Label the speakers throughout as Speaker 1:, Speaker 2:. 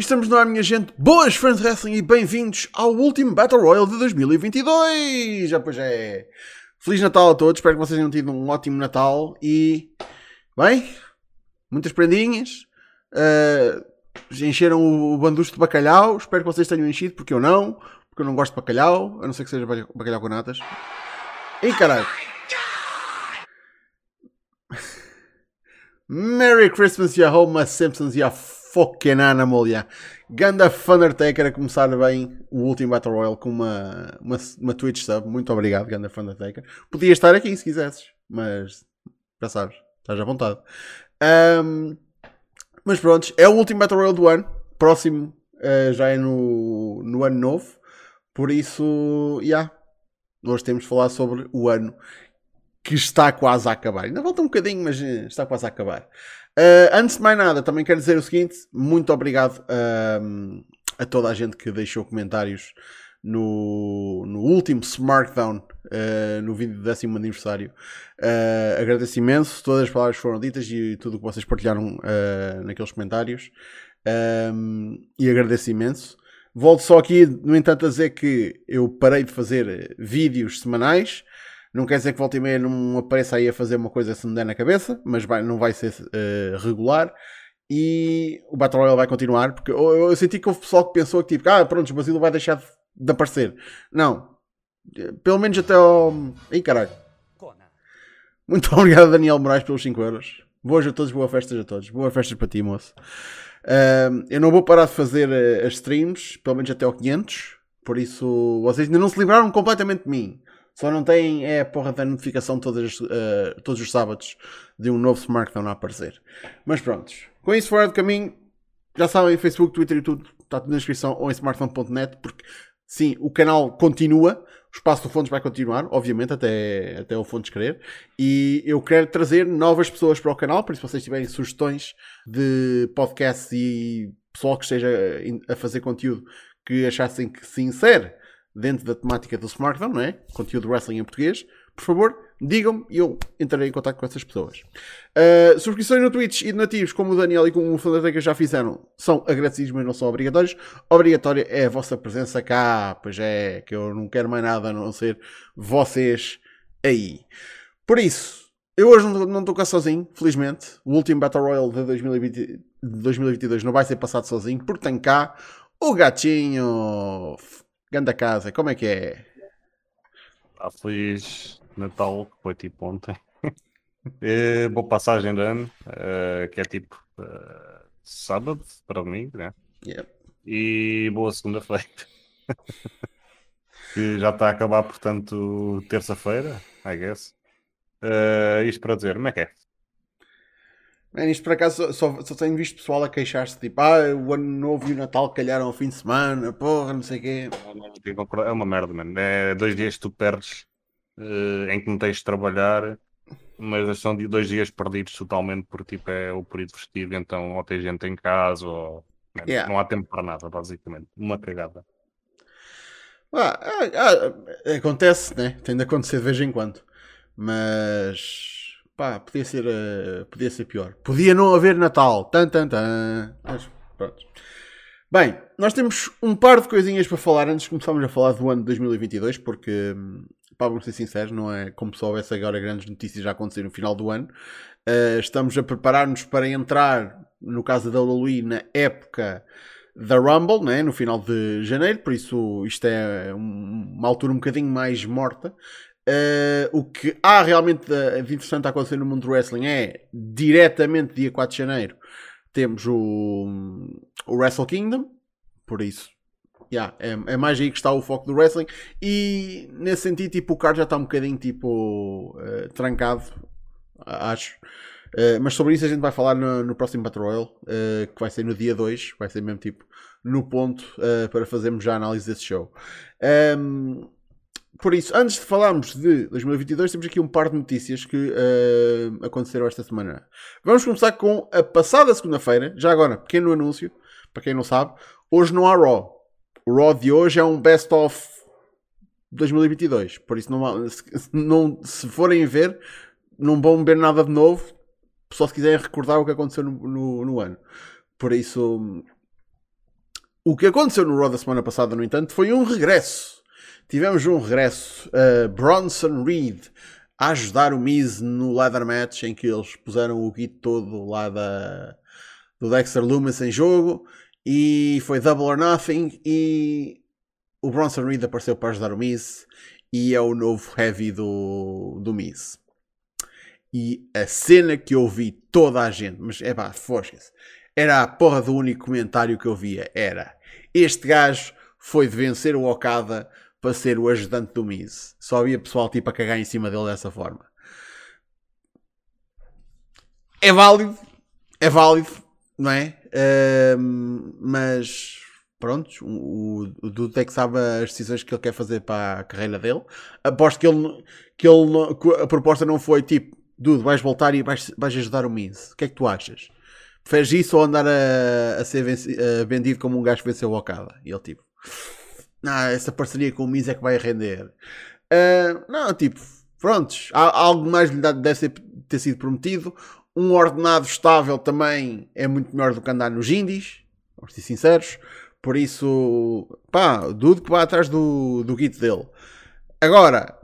Speaker 1: estamos no ar, minha gente. Boas fãs de wrestling e bem-vindos ao último Battle Royale de 2022. Já pois é. Feliz Natal a todos. Espero que vocês tenham tido um ótimo Natal e. Bem, muitas prendinhas. Uh, encheram o banducho de bacalhau. Espero que vocês tenham enchido, porque eu não. Porque eu não gosto de bacalhau, a não ser que seja bacalhau com natas. E caralho. Merry Christmas, ya Homer Simpsons, ya fucking animal, ya. Ganda Undertaker a começar bem o último Battle Royale com uma, uma, uma Twitch sub. Muito obrigado, Ganda Undertaker. Podia estar aqui se quisesses, mas já sabes, estás à vontade. Um, mas pronto, é o último Battle Royale do ano. Próximo uh, já é no, no ano novo. Por isso, já. Yeah, hoje temos de falar sobre o ano que está quase a acabar. Ainda falta um bocadinho, mas eh, está quase a acabar. Uh, antes de mais nada, também quero dizer o seguinte: muito obrigado uh, a toda a gente que deixou comentários no, no último Smartdown, uh, no vídeo do décimo aniversário. Uh, agradeço imenso, todas as palavras foram ditas e tudo o que vocês partilharam naqueles comentários. Um, e agradeço imenso. Volto só aqui, no entanto, a dizer que eu parei de fazer vídeos semanais. Não quer dizer que volta e meia não apareça aí a fazer uma coisa se me der na cabeça, mas vai, não vai ser uh, regular. E o Battle Royale vai continuar, porque eu, eu, senti que houve pessoal que pensou que tipo, ah, pronto, o Basílio vai deixar de, de aparecer. Não. Pelo menos até ao. Ih, caralho. Muito obrigado, Daniel Moraes, pelos 5 euros. Boas a todos, boa festas a todos. Boa festas para ti, moço. Uh, eu não vou parar de fazer uh, as streams, pelo menos até ao 500. Por isso, vocês ainda não se livraram completamente de mim. Só não têm é a porra da notificação todas, uh, todos os sábados de um novo SmackDown a aparecer. Mas prontos. Com isso fora do caminho, já sabem, Facebook, Twitter e tudo, está tudo na descrição ou em smartphone.net, porque sim, o canal continua, o espaço do Fontes vai continuar, obviamente, até, até o Fontes querer. E eu quero trazer novas pessoas para o canal, por isso, se vocês tiverem sugestões de podcasts e pessoal que esteja a fazer conteúdo que achassem que se insere dentro da temática do Smartphone, não é? Conteúdo wrestling em português, por favor, digam-me e eu entrarei em contato com essas pessoas. Uh, subscrições no Twitch e donativos, como o Daniel e como o Fandateca já fizeram, são agradecidos, mas não são obrigatórios. Obrigatória é a vossa presença cá, pois é, que eu não quero mais nada a não ser vocês aí. Por isso, eu hoje não estou cá sozinho, felizmente. O último Battle Royale de 2020, de 2022 não vai ser passado sozinho, porque tem cá o gatinho Ganda casa, como é que é?
Speaker 2: Ah, feliz Natal, que foi tipo ontem. é, boa passagem de ano, uh, que é tipo uh, sábado para mim, né? E boa segunda-feira. que já está a acabar, portanto, terça-feira, I guess. Uh, isto para dizer, como é que é?
Speaker 1: Man, isto por acaso só, só tenho visto pessoal a queixar-se tipo, ah, o ano novo e o Natal calharam ao fim de semana, porra, não sei o quê.
Speaker 2: É uma merda, mano. É dois dias que tu perdes uh, em que não tens de trabalhar, mas são dois dias perdidos totalmente porque tipo, é o período festivo, então ou tem gente em casa ou man, yeah. não há tempo para nada, basicamente. Uma cagada.
Speaker 1: Ah, ah, ah, acontece, né? Tem de acontecer de vez em quando. Mas pá, podia ser, uh, podia ser pior. Podia não haver Natal. Tan, tan, tan. Mas, pronto. Bem, nós temos um par de coisinhas para falar antes de começarmos a falar do ano de 2022, porque, pá, vamos ser sinceros, não é como se houvesse agora grandes notícias a acontecer no final do ano. Uh, estamos a preparar-nos para entrar, no caso da WWE, na época da Rumble, né, no final de janeiro, por isso isto é uma altura um bocadinho mais morta. Uh, o que há realmente de, de, interessante a acontecer no mundo do wrestling é diretamente dia 4 de janeiro temos o, o Wrestle Kingdom, por isso yeah, é, é, mais aí que está o foco do wrestling e nesse sentido tipo, o card já está um bocadinho tipo uh, trancado, acho. Uh, mas sobre isso a gente vai falar no, no próximo Battle Royale, que vai ser no dia 2, vai ser mesmo tipo no ponto para fazermos já a análise desse show. Um, ehm, por isso, antes de falarmos de 2022, temos aqui um par de notícias que uh, aconteceram esta semana. Vamos começar com a passada segunda-feira. Já agora, pequeno anúncio, para quem não sabe, hoje não há Raw. O Raw de hoje é um best-of 2022. Por isso, não, se, não, se forem ver, não vão ver nada de novo. Só se quiserem recordar o que aconteceu no, no, no ano. Por isso, O que aconteceu no Raw da semana passada, no entanto, foi um regresso. Tivemos um regresso. Uh, Bronson Reed a ajudar o Miz no ladder match em que eles puseram o kit todo lá da, do Dexter Loomis em jogo e foi Double or Nothing e o Bronson Reed apareceu para ajudar o Miz e é o novo heavy do, do Miz. E a cena que eu vi toda a gente, mas é pá, fosca-se, era a porra do único comentário que eu via, era este gajo foi de vencer o Okada para ser o ajudante do Miz. Só havia pessoal tipo a cagar em cima dele dessa forma. É válido, é válido, não é? Uh, mas pronto, o, o Dudu é que sabe as decisões que ele quer fazer para a carreira dele. Aposto que ele, que ele que a proposta não foi tipo, Dudu, vais voltar e vais, vais ajudar o Miz. O que é que tu achas? Fez isso ou andar a, a ser venci, a vendido como um gajo que venceu o Okada? E ele tipo, ah, essa parceria com o Miz é que vai render. Uh, não, tipo, prontos, algo mais lhe deve ter sido prometido. Um ordenado estável também é muito melhor do que andar nos indies, vamos ser sinceros. Por isso, pá, dudo que vá atrás do, do kit dele. Agora,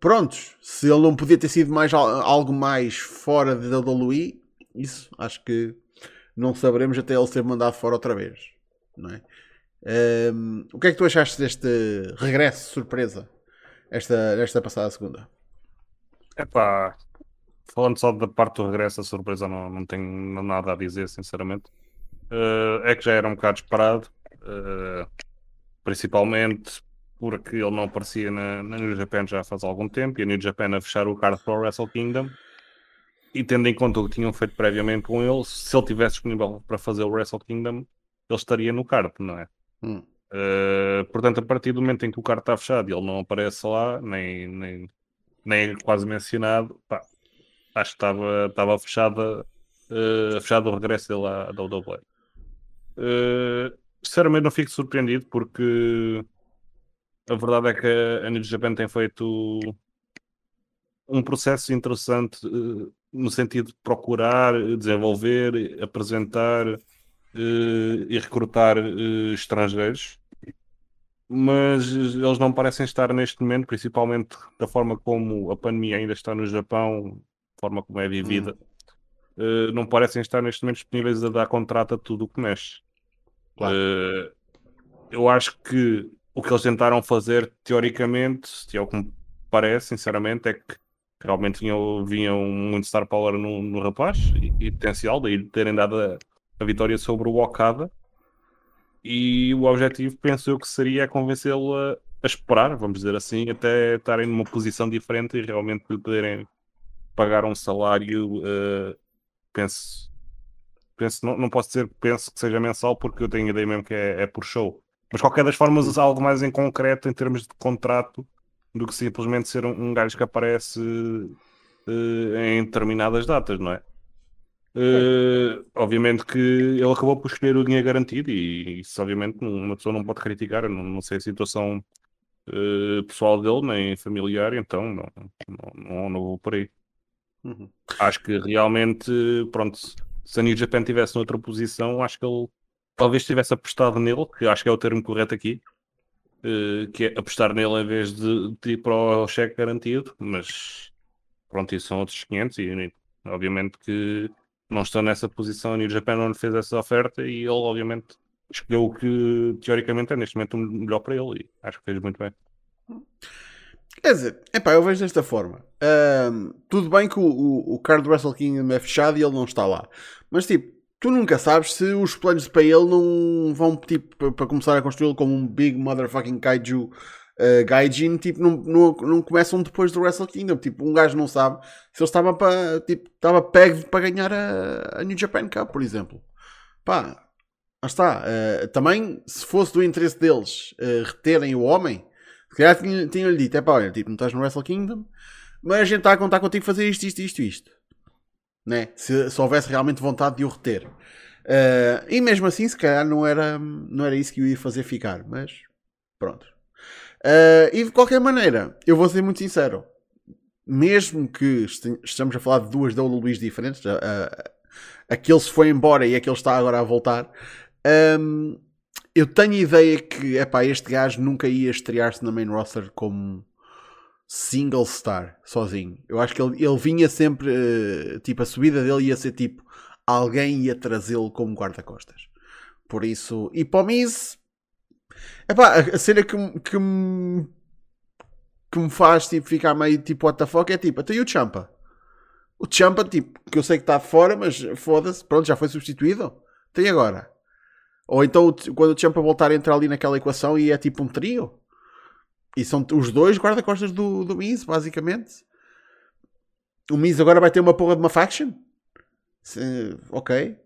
Speaker 1: prontos, se ele não podia ter sido mais, algo mais fora da WWE, isso acho que não saberemos até ele ser mandado fora outra vez. Não é? Um, o que é que tu achaste deste regresso surpresa esta, esta passada segunda?
Speaker 2: É pá, falando só da parte do regresso, a surpresa não, não tenho nada a dizer, sinceramente. Uh, é que já era um bocado esperado, uh, principalmente porque ele não aparecia na, na, New Japan já faz algum tempo e a New Japan a fechar o card para o Wrestle Kingdom. E tendo em conta o que tinham feito previamente com ele, se ele tivesse disponível para fazer o Wrestle Kingdom, ele estaria no card, não é? Uh, portanto, a partir do momento em que o carro está fechado e ele não aparece lá, nem, nem, nem é quase mencionado, pá, acho que estava, estava fechada, uh, fechado o regresso dele à WWE. Uh, sinceramente, não fico surpreendido porque a verdade é que a New Japan tem feito um processo interessante uh, no sentido de procurar, desenvolver, apresentar uh, e recrutar uh, estrangeiros, mas eles não parecem estar neste momento, principalmente da forma como a pandemia ainda está no Japão, forma como é vivida, hum. uh, não parecem estar neste momento disponíveis a dar contrato a tudo o que mexe. Claro. eu acho que o que eles tentaram fazer, teoricamente, se é o que me parece, sinceramente, é que realmente vinham, vinham muito star power no, no rapaz e, e potencial, daí terem dado a, a vitória sobre o Okada. E o objetivo, penso eu, que seria convencê-lo a, a, esperar, vamos dizer assim, até estarem numa posição diferente e realmente lhe poderem pagar um salário. Uh, penso, penso não, não posso dizer penso que seja mensal, porque eu tenho a ideia mesmo que é, é por show. Mas qualquer das formas, algo mais em concreto em termos de contrato do que simplesmente ser um, um gajo que aparece uh, em determinadas datas, não é? Uh, obviamente que ele acabou por escolher o dinheiro garantido e isso obviamente uma pessoa não pode criticar, não, não sei a situação uh, pessoal dele nem familiar, então não, não, não, não vou por aí. Uhum. Acho que realmente, pronto, se a New Japan tivesse noutra posição, acho que ele talvez tivesse apostado nele, que acho que é o termo correto aqui, uh, que é apostar nele em vez de, de ir para o cheque garantido, mas pronto, isso são outros 500 e obviamente que não estão nessa posição. A New Japan não lhe fez essa oferta e ele, obviamente, escolheu o que teoricamente é neste momento o melhor para ele e acho que fez muito bem.
Speaker 1: Quer dizer, epá, eu vejo desta forma. Um, tudo bem que o, o, o card Wrestle Kingdom é fechado e ele não está lá. Mas tipo, tu nunca sabes se os planos para ele não vão tipo, para começar a construí-lo como um big motherfucking kaiju uh, Gaijin tipo, não, não, não começam depois do Wrestle Kingdom. Tipo, um gajo não sabe se ele estava para tipo, estava pego para ganhar a, a, New Japan Cup, por exemplo. Pá, lá está. Uh, também, se fosse do interesse deles uh, reterem o homem, se calhar tinham-lhe tinha dito: é pá, olha, tipo, não estás no Wrestle Kingdom, mas a gente está a contar contigo fazer isto, isto, isto, isto. Né? Se, se houvesse realmente vontade de o reter. Uh, e mesmo assim, se calhar não era, não era isso que eu ia fazer ficar, mas pronto. Uh, e de qualquer maneira, eu vou ser muito sincero, mesmo que estejamos a falar de duas WWE diferentes, aquele se foi embora e aquele está agora a voltar, Um, eu tenho a ideia que epá, este gajo nunca ia estrear-se na main roster como single star, sozinho. Eu acho que ele, ele vinha sempre, uh, tipo, a subida dele ia ser tipo, alguém ia trazê-lo como guarda-costas. Por isso, e para o Miz, epá, a, cena que, que, me, que me faz tipo, ficar meio tipo, what the fuck, é tipo, até o Champa. O Champa, tipo, que eu sei que está fora, mas foda-se, pronto, já foi substituído. Tem agora. Ou então, quando o Champa voltar a entrar ali naquela equação e é tipo um trio. E são os dois guarda-costas do, do Miz, basicamente. O Miz agora vai ter uma porra de uma faction. Ok.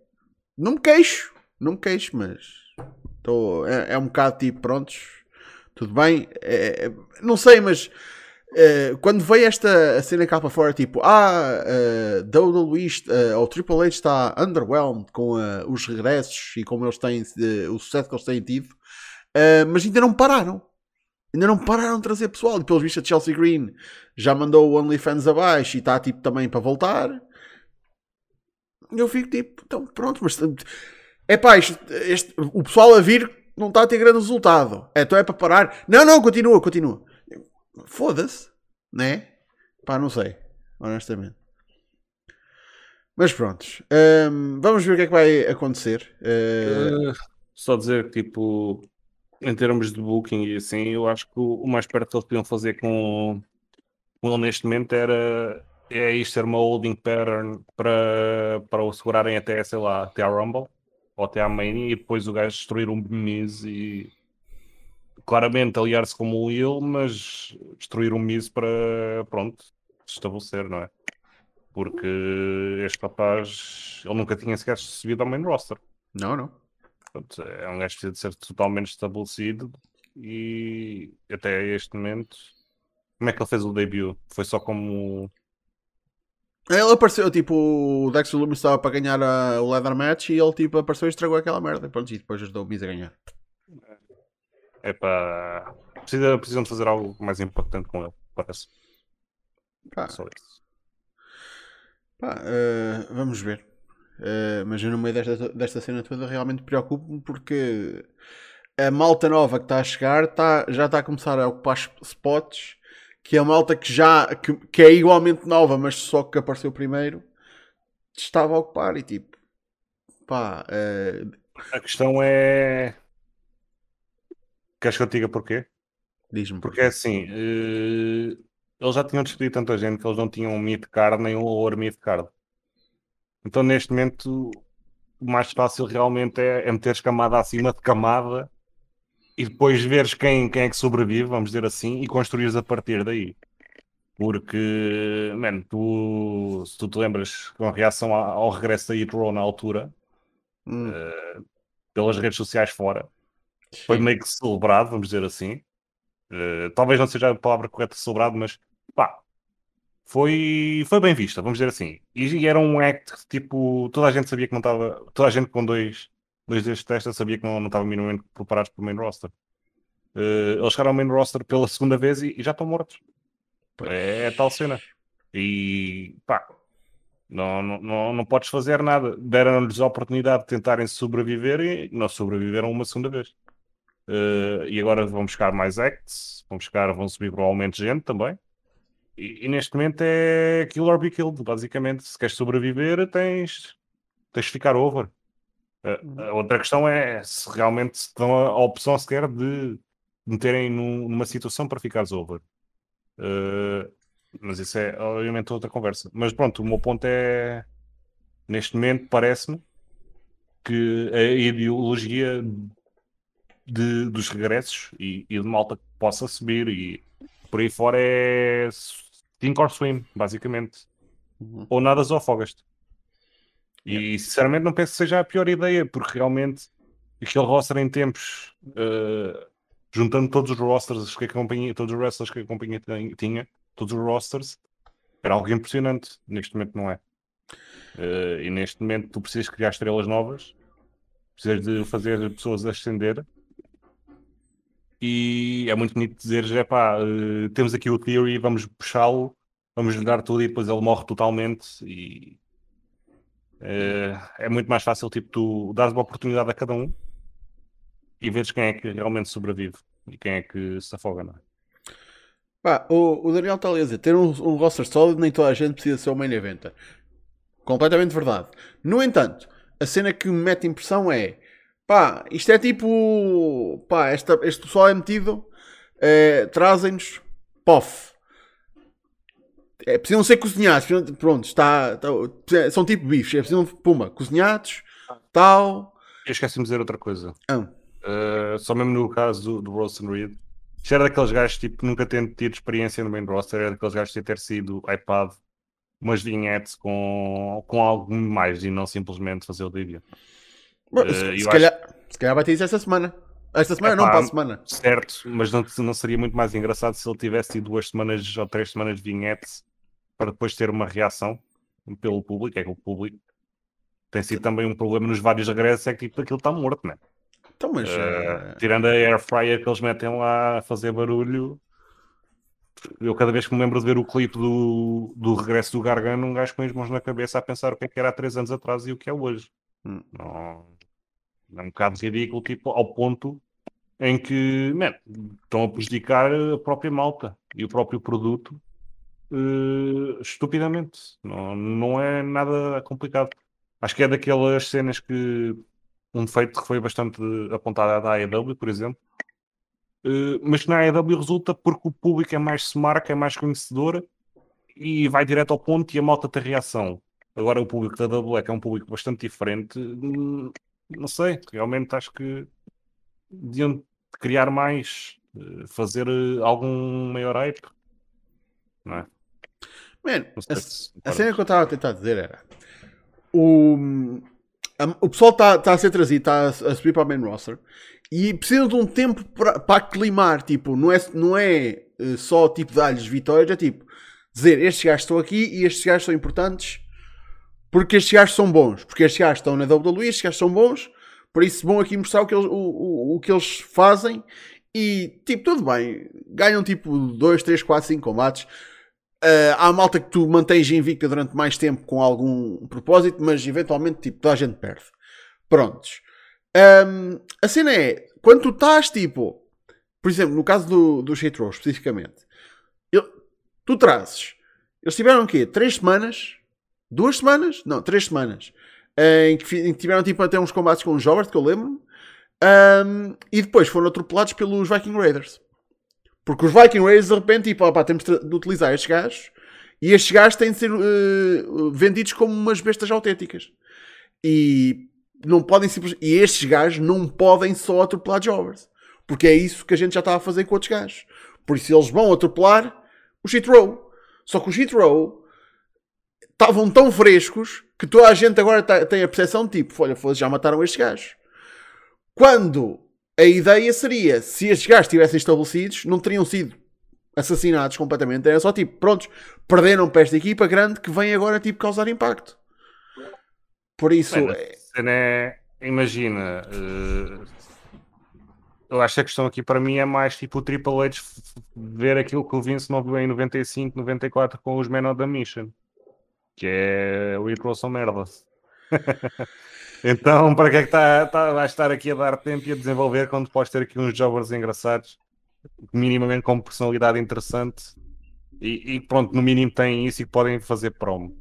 Speaker 1: Não me queixo. Não me queixo, mas. Tô, é, é um bocado tipo, prontos. Tudo bem. É, é não sei, mas Uh, quando veio esta cena cá para fora, tipo, ah, uh, WWE uh, ou Triple H está underwhelmed com uh, os regressos e como eles têm, o sucesso que eles têm tido, mas ainda não pararam. Ainda não pararam de trazer pessoal. E pelos vistos, a Chelsea Green já mandou o OnlyFans abaixo e está tipo também para voltar. Eu fico tipo, então pronto, mas é pá, o pessoal a vir não está a ter grande resultado. Então é para parar. Não, não, continua, continua. Foda-se, né? Pá, não sei, honestamente. Mas prontos, um, vamos ver o que é que vai acontecer. Uh...
Speaker 2: Uh, só dizer que, tipo, em termos de booking e assim, eu acho que o, mais perto que eles podiam fazer com, com ele neste momento era é isto ser uma holding pattern para, para o segurarem até, sei lá, até a Rumble ou até à Mania e depois o gajo destruir um Miz e claramente aliar-se como o Will, mas destruir um Miz para, pronto, estabelecer, não é? Porque este rapaz, ele nunca tinha sequer subido ao main roster.
Speaker 1: Não, não.
Speaker 2: Portanto, é um gajo que precisa de ser totalmente estabelecido e até este momento, como é que ele fez o debut? Foi só como
Speaker 1: ele apareceu, tipo, o Dexter Lumis estava para ganhar a, o Leather Match e ele, tipo, apareceu e estragou aquela merda. Pronto, e depois ajudou o Miz a ganhar.
Speaker 2: É para. Precisa, precisam de fazer algo mais importante com ele, parece.
Speaker 1: Pá. Só isso. Pá, uh, vamos ver. Uh, mas eu no meio desta, desta cena toda realmente preocupo-me porque a malta nova que está a chegar tá, já está a começar a ocupar spots que a malta que já que, que é igualmente nova, mas só que apareceu primeiro estava a ocupar e tipo pá. Uh...
Speaker 2: A questão é Queres que eu te diga porquê?
Speaker 1: Diz-me.
Speaker 2: Porque é assim, uh, eles já tinham despedido tanta gente que eles não tinham um mid-card nem um lower mid-card. Então neste momento o mais fácil realmente é, é meteres camada acima de camada e depois veres quem, quem é que sobrevive, vamos dizer assim, e construires a partir daí. Porque, mano, tu, se tu te lembras com a reação ao, regresso da Hitro na altura, hum. uh, pelas redes sociais fora, foi meio que celebrado, vamos dizer assim. Uh, talvez não seja a palavra correta celebrado, mas pá, foi, foi bem vista, vamos dizer assim. E, e, era um act tipo, toda a gente sabia que não estava, toda a gente com dois, dois destes testes sabia que não, não estava minimamente preparados para o main roster. Uh, eles chegaram ao main roster pela segunda vez e, e já estão mortos. É, é, tal cena. E pá, não, não, não, não podes fazer nada. Deram-lhes a oportunidade de tentarem sobreviver e não sobreviveram uma segunda vez. Uh, e agora vão buscar mais acts, vão buscar, vão subir provavelmente gente também. E, e, neste momento é kill or be killed, basicamente. Se queres sobreviver, tens, tens de ficar over. A outra questão é se realmente se dão a, a opção sequer de meterem num, numa situação para ficares over. Uh, mas isso é obviamente outra conversa. Mas pronto, o meu ponto é neste momento parece-me que a ideologia de, dos regressos e, e de malta que possa subir e por aí fora é sink or swim, basicamente. Uhum. Ou nadas ou afogas-te. E sinceramente não penso que seja a pior ideia, porque realmente aquele roster em tempos, uh, juntando todos os rosters que a companhia, todos os wrestlers que a companhia tinha, todos os rosters, era algo impressionante. Neste momento não é. Uh, e neste momento tu precisas criar estrelas novas, precisas de fazer pessoas ascender e é muito bonito dizer, é pá, uh, temos aqui o Theory, vamos puxá-lo, vamos lhe dar tudo e depois ele morre totalmente e é muito mais fácil tipo tu dares uma oportunidade a cada um e vês quem é que realmente sobrevive e quem é que se afoga, não é?
Speaker 1: Pá, o, o Daniel está a dizer, ter um, um roster sólido nem toda a gente precisa ser o main eventer. Completamente verdade. No entanto, a cena que me mete impressão é pá, isto é tipo pá, esta, este pessoal é metido, é, trazem-nos pof. É, precisam ser cozinhados, pronto, está, está, são tipo bifes, é precisam, puma, cozinhados, tal.
Speaker 2: Eu esqueci-me de dizer outra coisa.
Speaker 1: Ah.
Speaker 2: Uh, só mesmo no caso do, do Reed, isto era daqueles gajos tipo, nunca tendo tido experiência no main roster, era daqueles gajos de ter sido iPad umas vinhetes com, com algo mais e não simplesmente fazer o vídeo.
Speaker 1: Uh, se, se, calhar, acho... se calhar vai ter isso esta semana. Esta semana Epá, não, para a semana.
Speaker 2: Certo, mas não, não seria muito mais engraçado se ele tivesse tido duas semanas ou três semanas de vinhetes para depois ter uma reação pelo público. É que o público tem sido também um problema nos vários regressos, é que tipo, aquilo está morto, né?
Speaker 1: Então, mas,
Speaker 2: uh, tirando a air fryer que eles metem lá a fazer barulho, eu cada vez que me lembro de ver o clipe do, do regresso do Gargano, um gajo com as mãos na cabeça a pensar o que é que era há três anos atrás e o que é hoje. Hum. Não, é um bocado ridículo, tipo, ao ponto em que man, estão a prejudicar a própria malta e o próprio produto uh, estupidamente. Não, não é nada complicado. Acho que é daquelas cenas que um defeito que foi bastante apontado à AEW, por exemplo, uh, mas que na AEW resulta porque o público é mais smart, é mais conhecedor e vai direto ao ponto e a malta tem reação. Agora o público da AEW é um público bastante diferente, hum, não sei, realmente acho que deviam criar mais, eh, fazer eh, algum maior hype, não é?
Speaker 1: Man, a, a cena que eu estava a tentar dizer era o, a, o pessoal está tá a ser trazido, está a, a, subir para a main roster e precisa de um tempo para aclimar. Tipo, não é, não é uh, só tipo dar-lhes vitórias, é tipo dizer estes gajos estão aqui e estes gajos são importantes porque estes gajos são bons, porque estes gajos estão na WWE, estes gajos são bons, por isso vão aqui mostrar o que eles, o, o, o que eles fazem e tipo, tudo bem, ganham tipo 2, 3, 4, 5 combates Uh, há malta que tu mantens invicta durante mais tempo com algum propósito, mas eventualmente tipo, toda a gente perde. Prontos. Um, a cena é, quando tu estás tipo, por exemplo, no caso do, do Row especificamente, eu, tu trazes, eles tiveram o quê? Três semanas? Duas semanas? Não, três semanas. Em que, em que tiveram tipo até uns combates com o Jobert, que eu lembro. Um, e depois foram atropelados pelos Viking Raiders. Porque os Viking Raiders de repente, tipo, opá, temos de utilizar estes gajos e estes gajos têm de ser uh, vendidos como umas bestas autênticas. E não podem simplesmente. E estes gajos não podem só atropelar jobbers. Porque é isso que a gente já estava a fazer com outros gajos. Por isso eles vão atropelar o Shit Row. Só que o Row estavam tão frescos que toda a gente agora tá, tem a percepção de tipo, olha, já mataram estes gajos. Quando a ideia seria, se estes gajos estivessem estabelecidos, não teriam sido assassinados completamente. Era só tipo, prontos, perderam para esta equipa grande que vem agora tipo causar impacto. Por isso.
Speaker 2: É, imagina, uh, eu acho que a questão aqui para mim é mais tipo o Triple H ver aquilo que o Vince não viu em 95, 94 com os Men of the Mission, que é o It são merdas. Então, para que é que está, tá, vai estar aqui a dar tempo e a desenvolver quando podes ter aqui uns jobbers engraçados, minimamente com personalidade interessante e, e, pronto, no mínimo têm isso e podem fazer promo.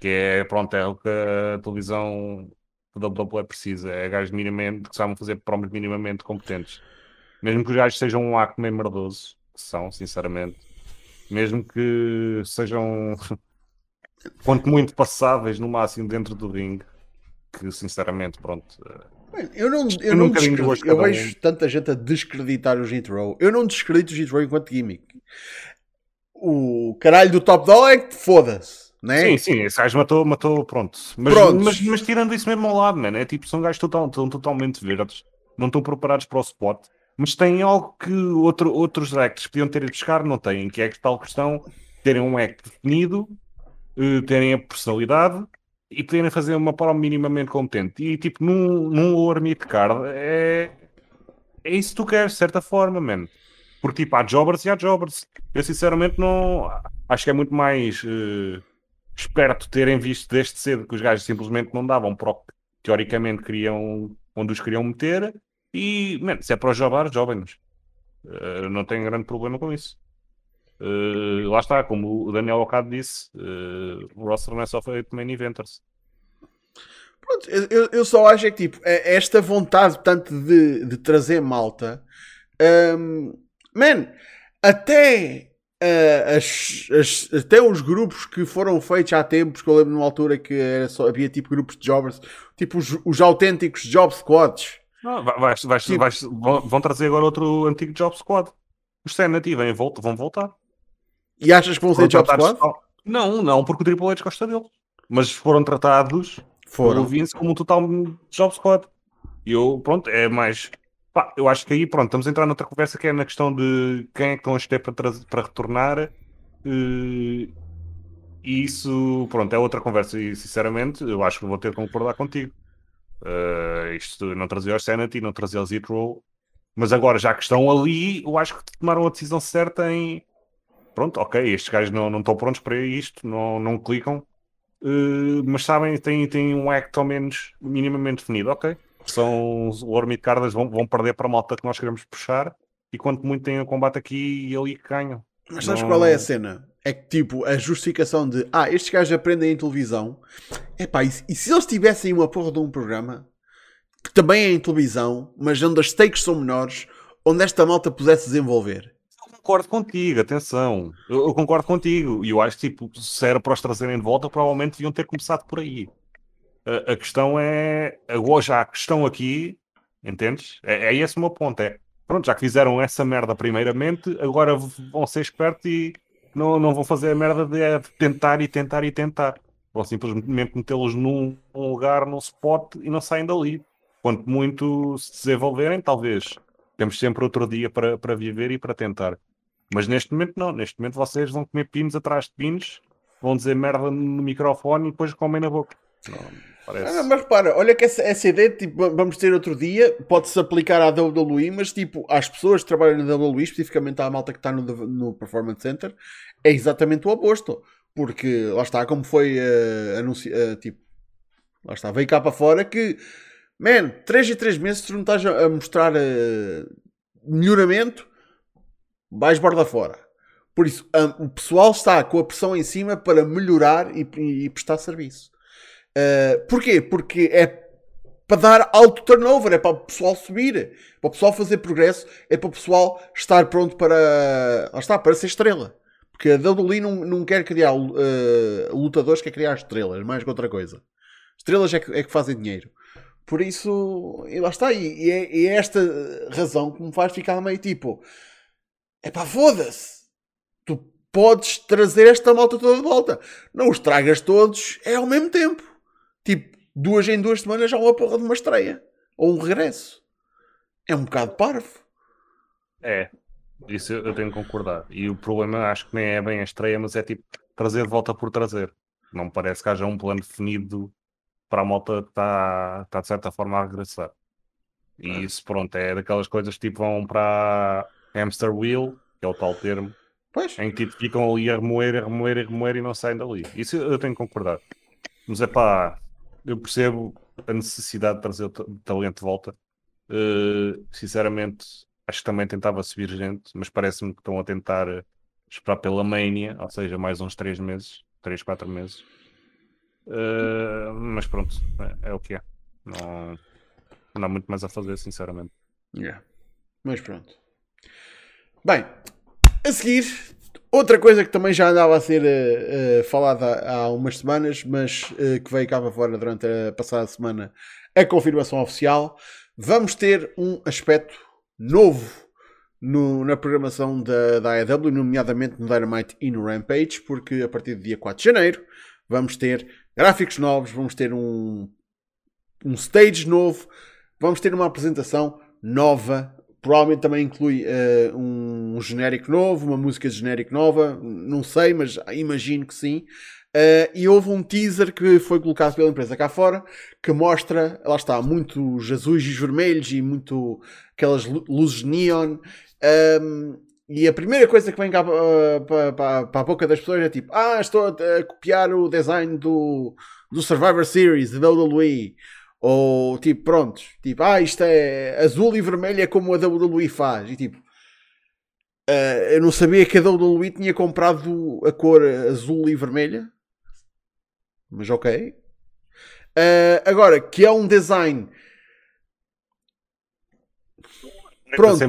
Speaker 2: Que é, pronto, é o que a televisão da WWE precisa. É gajos minimamente que sabem fazer promos minimamente competentes. Mesmo que os gajos sejam um acto meio merdoso, que são, sinceramente. Mesmo que sejam, quanto muito passáveis no máximo dentro do ringue que sinceramente, pronto.
Speaker 1: Bem, eu não, eu, não descredito, eu vejo um. tanta gente a descreditar o Row. Eu não descredito o Row enquanto gimmick. O caralho do Top Dog é que foda-se. Né?
Speaker 2: Sim, sim, esse gajo matou, matou pronto. Mas, mas, mas, tirando isso mesmo ao lado, mano, é tipo, são gajos total, estão totalmente verdes, não estão preparados para o spot, mas têm algo que outro, outros acts podiam ter ido buscar, não têm, que é que tal questão terem um act definido, uh, terem a personalidade e poderem fazer uma prova minimamente competente. E tipo, num, num lower mid card é, é isso que tu queres, de certa forma, mano. Porque tipo, há jobbers e há jobbers. Eu sinceramente não. Acho que é muito mais uh, esperto terem visto desde cedo que os gajos simplesmente não davam para o que teoricamente queriam, onde os queriam meter E, man, se é para os jobar, jovem-nos. Uh, não tenho grande problema com isso. Uh, lá está, como o Daniel Ocado disse, uh, o roster não é só feito main eventers.
Speaker 1: Pronto, eu, eu só acho é que tipo, é esta vontade tanto de, de trazer malta, um, man, até, uh, as, as, até os grupos que foram feitos há tempos, que eu lembro numa altura que era só, havia tipo grupos de jobbers, tipo os, os autênticos job squads.
Speaker 2: Não, vais, vais, tipo, vais, vão, vão trazer agora outro antigo job squad. Os vêm, vão voltar.
Speaker 1: E achas que vão ser Job Squad?
Speaker 2: Não, não, porque o Triple H gosta dele. Mas foram tratados foram. pelo Vince como um total Job Squad. E eu, pronto, é mais. Pá, eu acho que aí, pronto, estamos a entrar noutra conversa que é na questão de quem é que estão a escolher para, para retornar. Uh, e isso, pronto, é outra conversa. E sinceramente, eu acho que vou ter que concordar contigo. Uh, isto não trazia os Sanity, não trazia os Zero. Mas agora, já que estão ali, eu acho que tomaram a decisão certa em pronto, ok, estes gajos não, não estão prontos para isto, não, não clicam, uh, mas sabem, têm, têm um act ao menos minimamente definido, ok. São o Ormid Cardas vão, vão perder para a malta que nós queremos puxar e quanto muito tem o combate aqui e ali que ganham.
Speaker 1: Mas sabes não... qual é a cena? É que tipo, a justificação de ah, estes gajos aprendem em televisão, é pá, e, e se eles tivessem uma porra de um programa que também é em televisão, mas onde as stakes são menores, onde esta malta pudesse desenvolver?
Speaker 2: Concordo contigo, atenção. Eu, eu, concordo contigo. E eu acho que, tipo, se era para os trazerem de volta, provavelmente deviam ter começado por aí. A, a questão é. Hoje há a questão aqui, entendes? É, é esse o meu ponto. É pronto, já que fizeram essa merda primeiramente, agora vão ser espertos e não, não vão fazer a merda de, é, tentar e tentar e tentar. Vão simplesmente metê-los num, num lugar, num spot e não saem dali. Quanto muito se desenvolverem, talvez temos sempre outro dia para, para viver e para tentar. Mas neste momento não, neste momento vocês vão comer pinos atrás de pinos, vão dizer merda no microfone e depois comem na boca. Não,
Speaker 1: parece... Ah, mas repara, olha que essa, essa ideia, tipo, vamos ter outro dia, pode-se aplicar à WWE, mas tipo, às pessoas que trabalham na WWE, especificamente à malta que está no, no Performance Center, é exatamente o oposto. Porque lá está, como foi uh, anunciado, uh, tipo, lá está, veio cá para fora que, man, 3 e 3 meses tu não estás a, a mostrar uh, melhoramento, vais borda fora. Por isso, um, o pessoal está com a pressão em cima para melhorar e, e prestar serviço. Uh, porquê? Porque é para dar alto turnover, é para o pessoal subir, para o pessoal fazer progresso, é para o pessoal estar pronto para, está, para ser estrela. Porque a WWE não, não quer criar uh, lutadores, quer criar estrelas, mais que outra coisa. Estrelas é que, é que fazem dinheiro. Por isso, e lá está, e, e, é, e é esta razão que me faz ficar meio tipo é pá, foda-se. Tu podes trazer esta malta toda de volta. Não os tragas todos, é ao mesmo tempo. Tipo, duas em duas semanas já uma porra de uma estreia. Ou um regresso. É um bocado parvo.
Speaker 2: É, isso eu tenho que concordar. E o problema acho que nem é bem a estreia, mas é tipo trazer de volta por trazer. Não me parece que haja um plano definido para a malta que está, está de certa forma a regressar. E isso, pronto, é daquelas coisas que tipo vão para hamster wheel, que é o tal termo,
Speaker 1: pois.
Speaker 2: em que tipo, ficam ali a remoer, a remoer, a remoer e não saem dali. Isso eu tenho que concordar. Mas é pá, eu percebo a necessidade de trazer o talento de volta. Uh, sinceramente, acho que também tentava subir gente, mas parece-me que estão a tentar esperar pela Mania, ou seja, mais uns 3 meses, 3, 4 meses. Uh, mas pronto, é, é, o que é. Não, não há muito mais a fazer, sinceramente.
Speaker 1: Yeah. Mas pronto. Bem, a seguir, outra coisa que também já andava a ser uh, uh, falada há umas semanas, mas uh, que veio cá para fora durante a passada semana, a confirmação oficial. Vamos ter um aspecto novo no, na programação da, da AEW, nomeadamente no Dynamite e no Rampage, porque a partir do dia 4 de janeiro vamos ter gráficos novos, vamos ter um, um stage novo, vamos ter uma apresentação nova Provavelmente também inclui uh, um genérico novo, uma música de genérico nova, não sei, mas imagino que sim. Uh, e houve um teaser que foi colocado pela empresa cá fora que mostra, lá está, muitos azuis e vermelhos e muito aquelas luzes neon. Um, ehm, e a primeira coisa que vem cá para, para, para a boca das pessoas é tipo: Ah, estou a, a copiar o design do, do Survivor Series, da WWE Ou tipo, prontos, tipo, ah, isto é azul e vermelho é como a WWE faz. E tipo, uh, eu não sabia que a WWE tinha comprado a cor azul e vermelha. Mas ok. Uh, agora, que é um design.
Speaker 2: Pronto.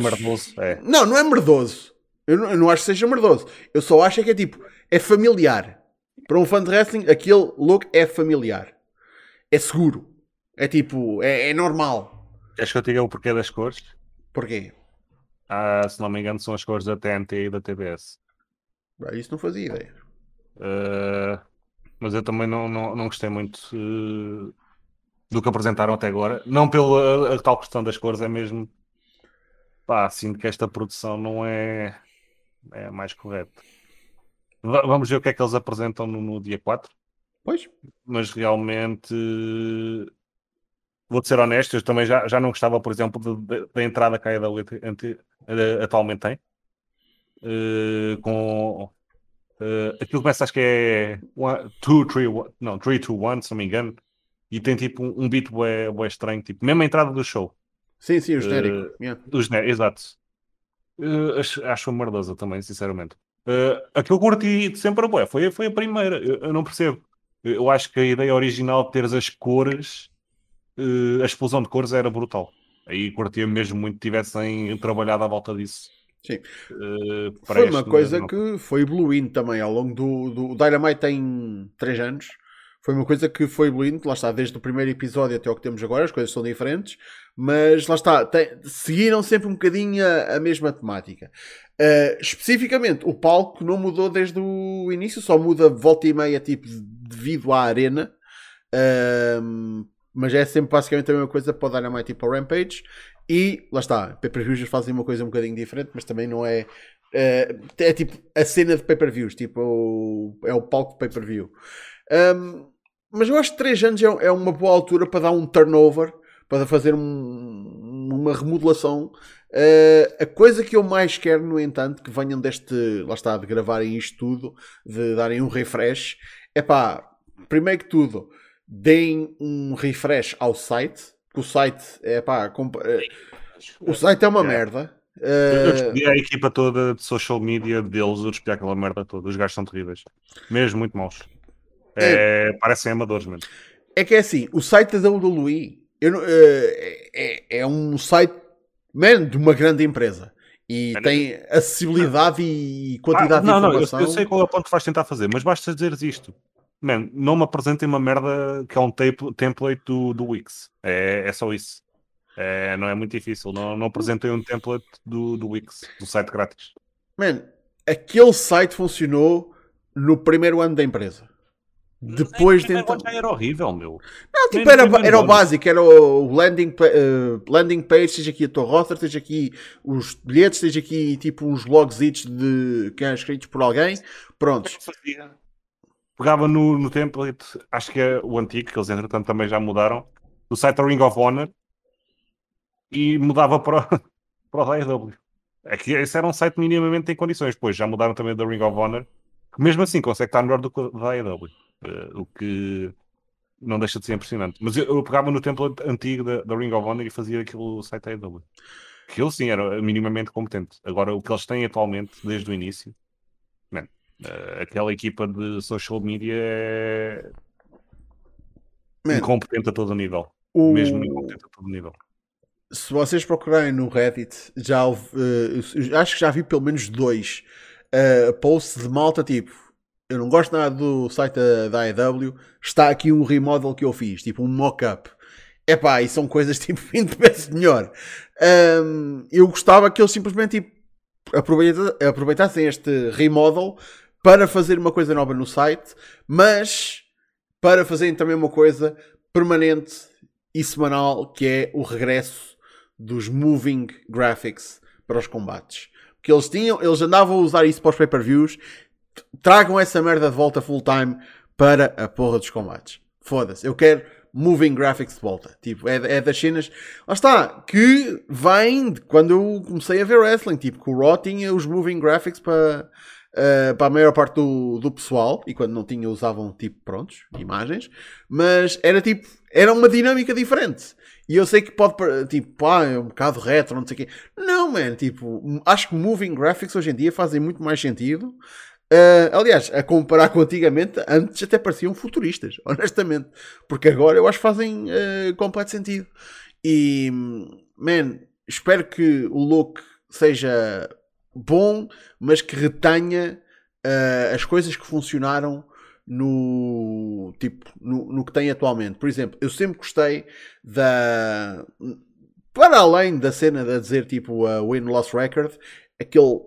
Speaker 2: É.
Speaker 1: Não, não é merdoso. Eu não, eu não, acho que seja merdoso. Eu só acho que é tipo, é familiar. Para um fã de wrestling, aquele look é familiar. É seguro. É tipo, é, é normal.
Speaker 2: Queres que eu diga o porquê das cores?
Speaker 1: Porquê?
Speaker 2: Ah, se não me engano, são as cores da TNT e da TBS.
Speaker 1: Ah, isso não fazia ideia.
Speaker 2: Uh, mas eu também não, não, não gostei muito uh, do que apresentaram até agora. Não pela tal questão das cores, é mesmo pá, sinto que esta produção não é, é mais correta. V vamos ver o que é que eles apresentam no, no dia 4.
Speaker 1: Pois.
Speaker 2: Mas realmente vou-te ser honesto, eu também já, já não gostava, por exemplo, da entrada que a AEW atualmente tem. Uh, com uh, aquilo começa, acho que é 2, 3, não, 3, 2, 1, se não me engano, e tem tipo um, beat bué, bué estranho, tipo, mesmo a entrada do show.
Speaker 1: Sim, sim, o genérico. Uh, yeah.
Speaker 2: O genérico, exato. Uh, acho, acho merdosa também, sinceramente. Uh, aquilo que eu curti sempre bué, foi, foi a primeira. Eu, eu, não percebo. Eu acho que a ideia original de teres as cores, uh, a explosão de cores era brutal. Aí curtia mesmo muito tivessem trabalhado à volta disso.
Speaker 1: Sim. Uh, foi uma coisa não... que foi evoluindo também ao longo do, do. O Dynamite tem 3 anos. Foi uma coisa que foi evoluindo, lá está, desde o primeiro episódio até o que temos agora, as coisas são diferentes, mas lá está, tem, seguiram sempre um bocadinho a, a mesma temática. Uh, especificamente, o palco não mudou desde o início, só muda volta e meia, tipo, devido à arena. Mas é sempre basicamente a mesma coisa para o Dynamite e para o Rampage. E lá está, pay-per-views fazem uma coisa um bocadinho diferente, mas também não é. Uh, é tipo a cena de pay-per-views, tipo, o, é o palco de pay-per-view. Um, mas eu acho que 3 anos é, é, uma boa altura para dar um turnover, para fazer um, uma remodelação. Uh, a coisa que eu mais quero, no entanto, que venham deste, lá está, de gravarem isto tudo, de darem um refresh, é pá, primeiro que tudo, deem um refresh ao site, que o site é pá, uh, o site é uma é. merda.
Speaker 2: Eu despedi a equipa toda de social media deles, eu despedi aquela merda toda. Os gajos são terríveis, mesmo muito maus. É, é, parecem amadores mesmo.
Speaker 1: É que é assim, o site da WWE eu, uh, é, é, um site man, de uma grande empresa e tem acessibilidade e quantidade ah, não, de informação.
Speaker 2: Não, eu, eu, sei qual é o ponto que vais tentar fazer, mas basta dizeres isto. Man, não me apresentem uma merda que é um tape, template do, do Wix. É, é só isso. É, não é muito difícil. Não, não apresentem um template do, do Wix, do site grátis.
Speaker 1: Man, aquele site funcionou no primeiro ano da empresa. Depois
Speaker 2: de então... já era horrível, meu.
Speaker 1: Não, tipo, era, era o básico, era o landing, uh, landing page, esteja aqui a tua roster, esteja aqui os bilhetes, esteja aqui tipo uns blogs de que é escritos por alguém. Prontos.
Speaker 2: Pegava no, no template, acho que é o antigo, que eles entretanto também já mudaram, do site Ring of Honor e mudava para, para o AEW. É que esse era um site minimamente em condições, depois já mudaram também da Ring of Honor, que mesmo assim consegue estar melhor do que da AEW. Uh, o que não deixa de ser impressionante. Mas eu, eu pegava no templo antigo da, da, Ring of Honor e fazia aquilo site AEW. Que ele sim era minimamente competente. Agora, o que eles têm atualmente, desde o início, aquela equipa de social media é man, incompetente a todo nível. O... Mesmo incompetente a todo nível.
Speaker 1: Se vocês procurarem no Reddit, já uh, acho que já vi pelo menos dois uh, posts de malta tipo eu não gosto nada do site da, da AEW, está aqui um remodel que eu fiz, tipo um mock-up. Epá, e são coisas tipo 20 vezes melhor. Um, eu gostava que eles simplesmente tipo, aproveitassem este remodel para fazer uma coisa nova no site, mas para fazerem também uma coisa permanente e semanal, que é o regresso dos moving graphics para os combates. Porque eles tinham, eles andavam a usar isso para os pay-per-views tragam essa merda de volta full time para a porra dos combates. Foda-se, eu quero moving graphics de volta. Tipo, é, é das cenas. Lá está, que vem de quando eu comecei a ver wrestling. Tipo, que o Raw tinha os moving graphics para. Uh, para a maior parte do, do pessoal, e quando não tinha usavam tipo, prontos, imagens, mas era tipo, era uma dinâmica diferente. E eu sei que pode, tipo, ah, é um bocado retro, não sei o quê. Não, man, tipo, acho que moving graphics hoje em dia fazem muito mais sentido. Uh, aliás, a comparar com antigamente, antes até pareciam futuristas, honestamente. Porque agora eu acho que fazem uh, completo sentido. E, man, espero que o look seja bom, mas que retenha uh, as coisas que funcionaram no tipo no, no, que tem atualmente. Por exemplo, eu sempre gostei da para além da cena de dizer tipo a uh, win loss record, aquele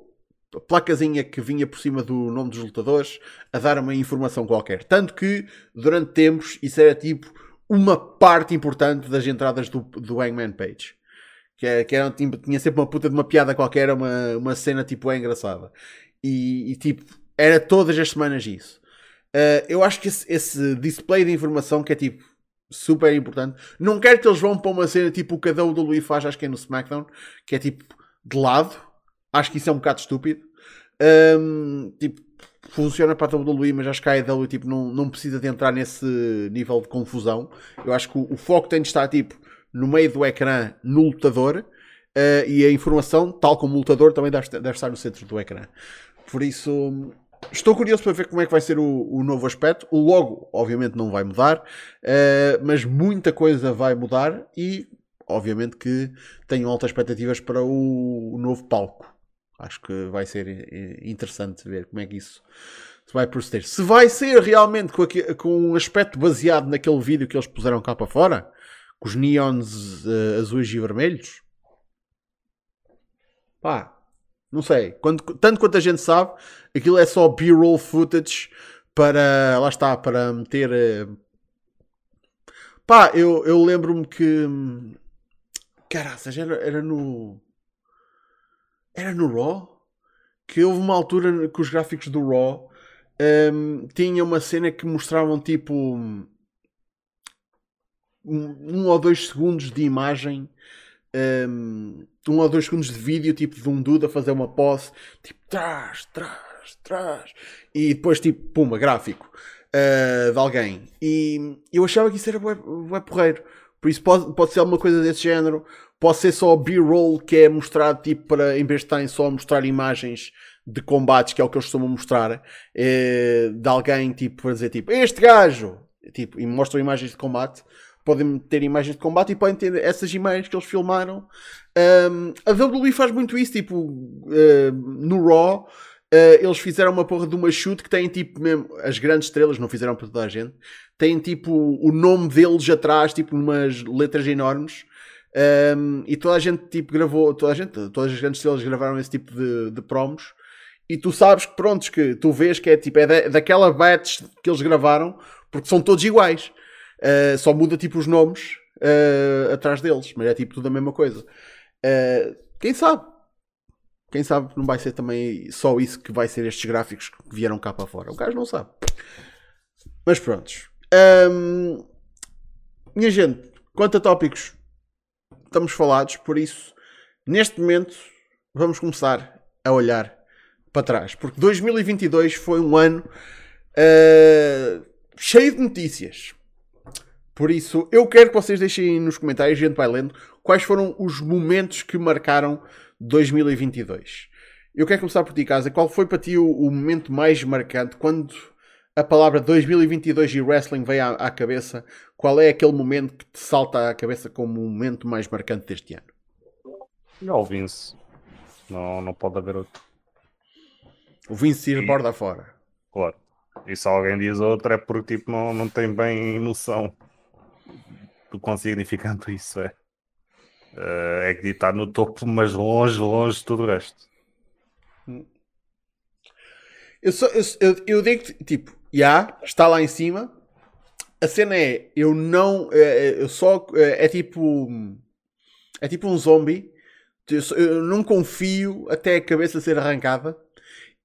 Speaker 1: placazinha que vinha por cima do nome dos lutadores a dar uma informação qualquer. Tanto que durante tempos isso era tipo uma parte importante das entradas do, do Hangman Page. Que, é, que era, tinha sempre uma puta de uma piada qualquer, uma, uma cena tipo é engraçada. E, e tipo, era todas as semanas isso. Uh, eu acho que esse, esse, display de informação que é tipo super importante. Não quero que eles vão para uma cena tipo o que a WWE faz, acho que é no SmackDown, que é tipo de lado. Acho que isso é um bocado estúpido. Um, tipo, funciona para a WWE, mas acho que a AEW tipo, não, não precisa de entrar nesse nível de confusão. Eu acho que o, o foco tem de estar tipo no meio do ecrã no lutador uh, e a informação, tal como o lutador, também deve, deve, estar no centro do ecrã. Por isso, estou curioso para ver como é que vai ser o, o novo aspecto. O logo, obviamente, não vai mudar, uh, mas muita coisa vai mudar e, obviamente, que tenho altas expectativas para o, o novo palco. Acho que vai ser eh, interessante ver como é que isso se vai proceder. Se vai ser realmente com, aqui, com um aspecto baseado naquele vídeo que eles puseram cá para fora, com os neons uh, azuis e vermelhos, pá, não sei. Quando, tanto quanto a gente sabe, aquilo é só B-roll footage para, lá está, para meter. Uh, pá, eu, eu lembro-me que. Caraças, era, era no. Era no Raw? Que houve uma altura que os gráficos do Raw um, tinha uma cena que mostravam tipo um, um ou dois segundos de imagem um, um ou dois segundos de vídeo tipo de um dude a fazer uma pose tipo trás, trás, trás e depois tipo pumba, gráfico uh, de alguém. E eu achava que isso era bué, porreiro. Por isso pode, pode ser alguma coisa desse género pode ser só B-roll que é mostrado tipo para em vez de estarem só a mostrar imagens de combates que é o que eles costumam mostrar é, de alguém tipo para dizer tipo este gajo tipo, e mostram imagens de combate podem ter imagens de combate e podem ter essas imagens que eles filmaram um, a WWE faz muito isso tipo uh, no Raw Uh, eles fizeram uma porra de uma chute que tem tipo mesmo, as grandes estrelas, não fizeram para toda a gente, têm tipo o nome deles atrás, tipo umas letras enormes, um, e toda a gente tipo gravou, toda a gente, todas as grandes estrelas gravaram esse tipo de, de promos. E tu sabes que prontos, que tu vês que é tipo, é da, daquela batch que eles gravaram, porque são todos iguais. Uh, só muda tipo os nomes uh, atrás deles, mas é tipo tudo a mesma coisa. Uh, quem sabe? Quem sabe não vai ser também só isso que vai ser estes gráficos que vieram cá para fora. O gajo não sabe. Mas prontos. Um, minha gente, quanto a tópicos estamos falados, por isso, neste momento, vamos começar a olhar para trás, porque 2022 foi um ano uh, cheio de notícias. Por isso, eu quero que vocês deixem nos comentários, gente vai lendo, quais foram os momentos que marcaram 2022. Eu quero começar por ti, Casa. Qual foi para ti o, o momento mais marcante quando a palavra 2022 e wrestling veio à, à, cabeça, qual é aquele momento que te salta à cabeça como o momento mais marcante deste ano?
Speaker 2: Não, o Vince. Não, não pode haver outro.
Speaker 1: O Vince ir e... borda fora.
Speaker 2: Claro. E se alguém diz outro é porque tipo, não, não tem bem noção do quão significante isso é. Uh, é que está no topo, mas longe, longe de tudo o resto.
Speaker 1: Eu, só, eu, eu, eu digo tipo, já, está lá em cima. A cena é, eu não, é, é, eu só, é, tipo, é tipo um zombie. Eu não confio até a cabeça ser arrancada.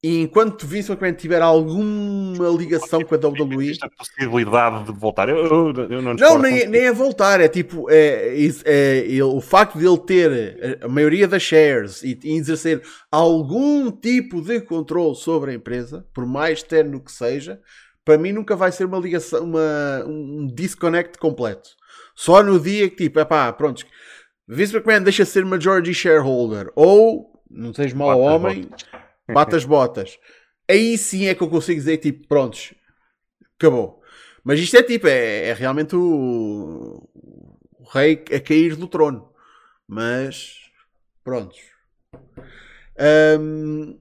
Speaker 1: E enquanto Vince McMahon tiver alguma ligação com a WWE.
Speaker 2: Existe a possibilidade de voltar. Eu, eu, eu não
Speaker 1: Não, nem, nem é voltar, é tipo, é, é, é, ele- o facto de ele ter a, a maioria das shares e, e exercer algum tipo de controle sobre a empresa, por mais terno que seja, para mim nunca vai ser uma ligação, uma, um disconnect completo. Só no dia que tipo, é pá, pronto, Vince McMahon deixa de ser majority shareholder, ou, não sejas mau homem, bate as botas. Aí sim é que eu consigo dizer, tipo, prontos, acabou. Mas isto é tipo, é, é realmente o, o rei a cair do trono. Mas, prontos. Ahm,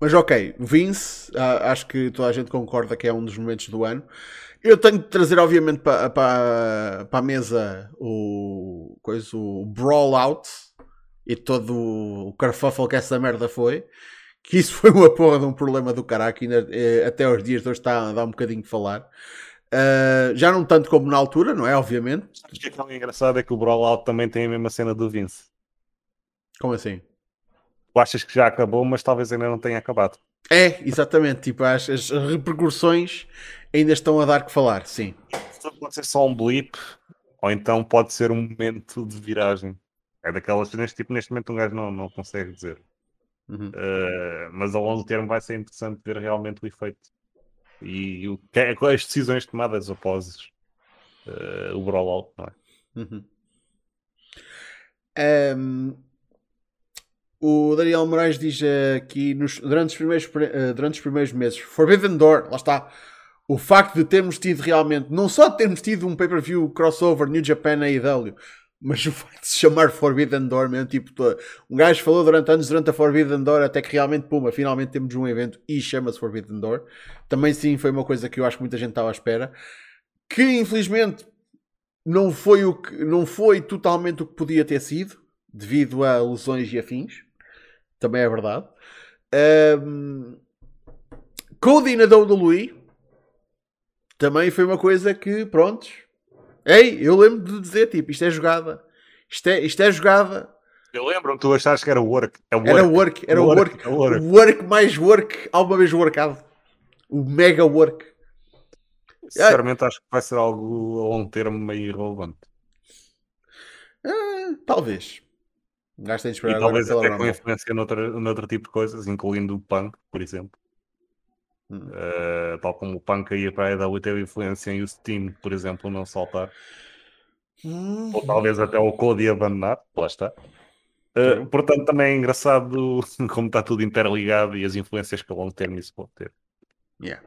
Speaker 1: mas ok, Vince, acho que toda a gente concorda que é um dos momentos do ano. Eu tenho de trazer, obviamente, para, para, para a mesa o, coisa, o Brawl Out e todo o carfuffle que essa merda foi. Que isso foi uma porra de um problema do caraca, ainda, eh, até aos dias de hoje está a dar um bocadinho de falar. Ah, já não tanto como na altura, não é? Obviamente.
Speaker 2: Acho que aquilo engraçado é que o Brawlout também tem a mesma cena do Vince.
Speaker 1: Como assim?
Speaker 2: Tu achas que já acabou, mas talvez ainda não tenha acabado.
Speaker 1: É, exatamente. Tipo, as, as repercussões ainda estão a dar que falar, sim.
Speaker 2: Pode ser só um blip, ou então pode ser um momento de viragem. É daquelas cenas que tipo, neste momento um gajo não, não consegue dizer.
Speaker 1: Uhum.
Speaker 2: Uh, mas ao longo do termo vai ser interessante ver realmente o efeito e o, que é- as decisões tomadas após uh, o Brawlout. Não é?
Speaker 1: Uhum. Ahm, o Daniel Moraes diz aqui nos, durante, os primeiros, eh, durante os primeiros meses Forbidden Door, lá está o facto de termos tido realmente não só de termos tido um pay-per-view crossover New Japan AEW mas o facto de se chamar Forbidden Door mesmo, tipo, um gajo falou durante anos durante a Forbidden Door até que realmente, puma, finalmente temos um evento e chama-se Forbidden Door também sim foi uma coisa que eu acho que muita gente estava à espera que infelizmente não foi, o que, não foi totalmente o que podia ter sido, devido a lesões e afins. Também é verdade. Ahm, Cody na WWE também foi uma coisa que, prontos. Ei, eu lembro de dizer, tipo, isto é jogada. Isto é, isto é jogada.
Speaker 2: Eu lembro-me, tu achaste que era work. É work.
Speaker 1: Era work, era
Speaker 2: Work,
Speaker 1: work.
Speaker 2: é work.
Speaker 1: Work mais work, alguma vez workado. O mega work.
Speaker 2: Sinceramente, acho que vai ser algo a longo termo meio irrelevante.
Speaker 1: Ah, talvez. Um gajo tem de
Speaker 2: E
Speaker 1: esperar agora
Speaker 2: talvez até com influência noutro, noutro tipo de coisas, incluindo o punk, por exemplo. Uh, tal como o punk ia para a EW teve influência em o Steam, por exemplo, não saltar.
Speaker 1: Hum.
Speaker 2: ou talvez até o Cody abandonar, lá está. Uh, portanto, também é engraçado como está tudo interligado e as influências que a longo termo isso pode ter.
Speaker 1: Yeah.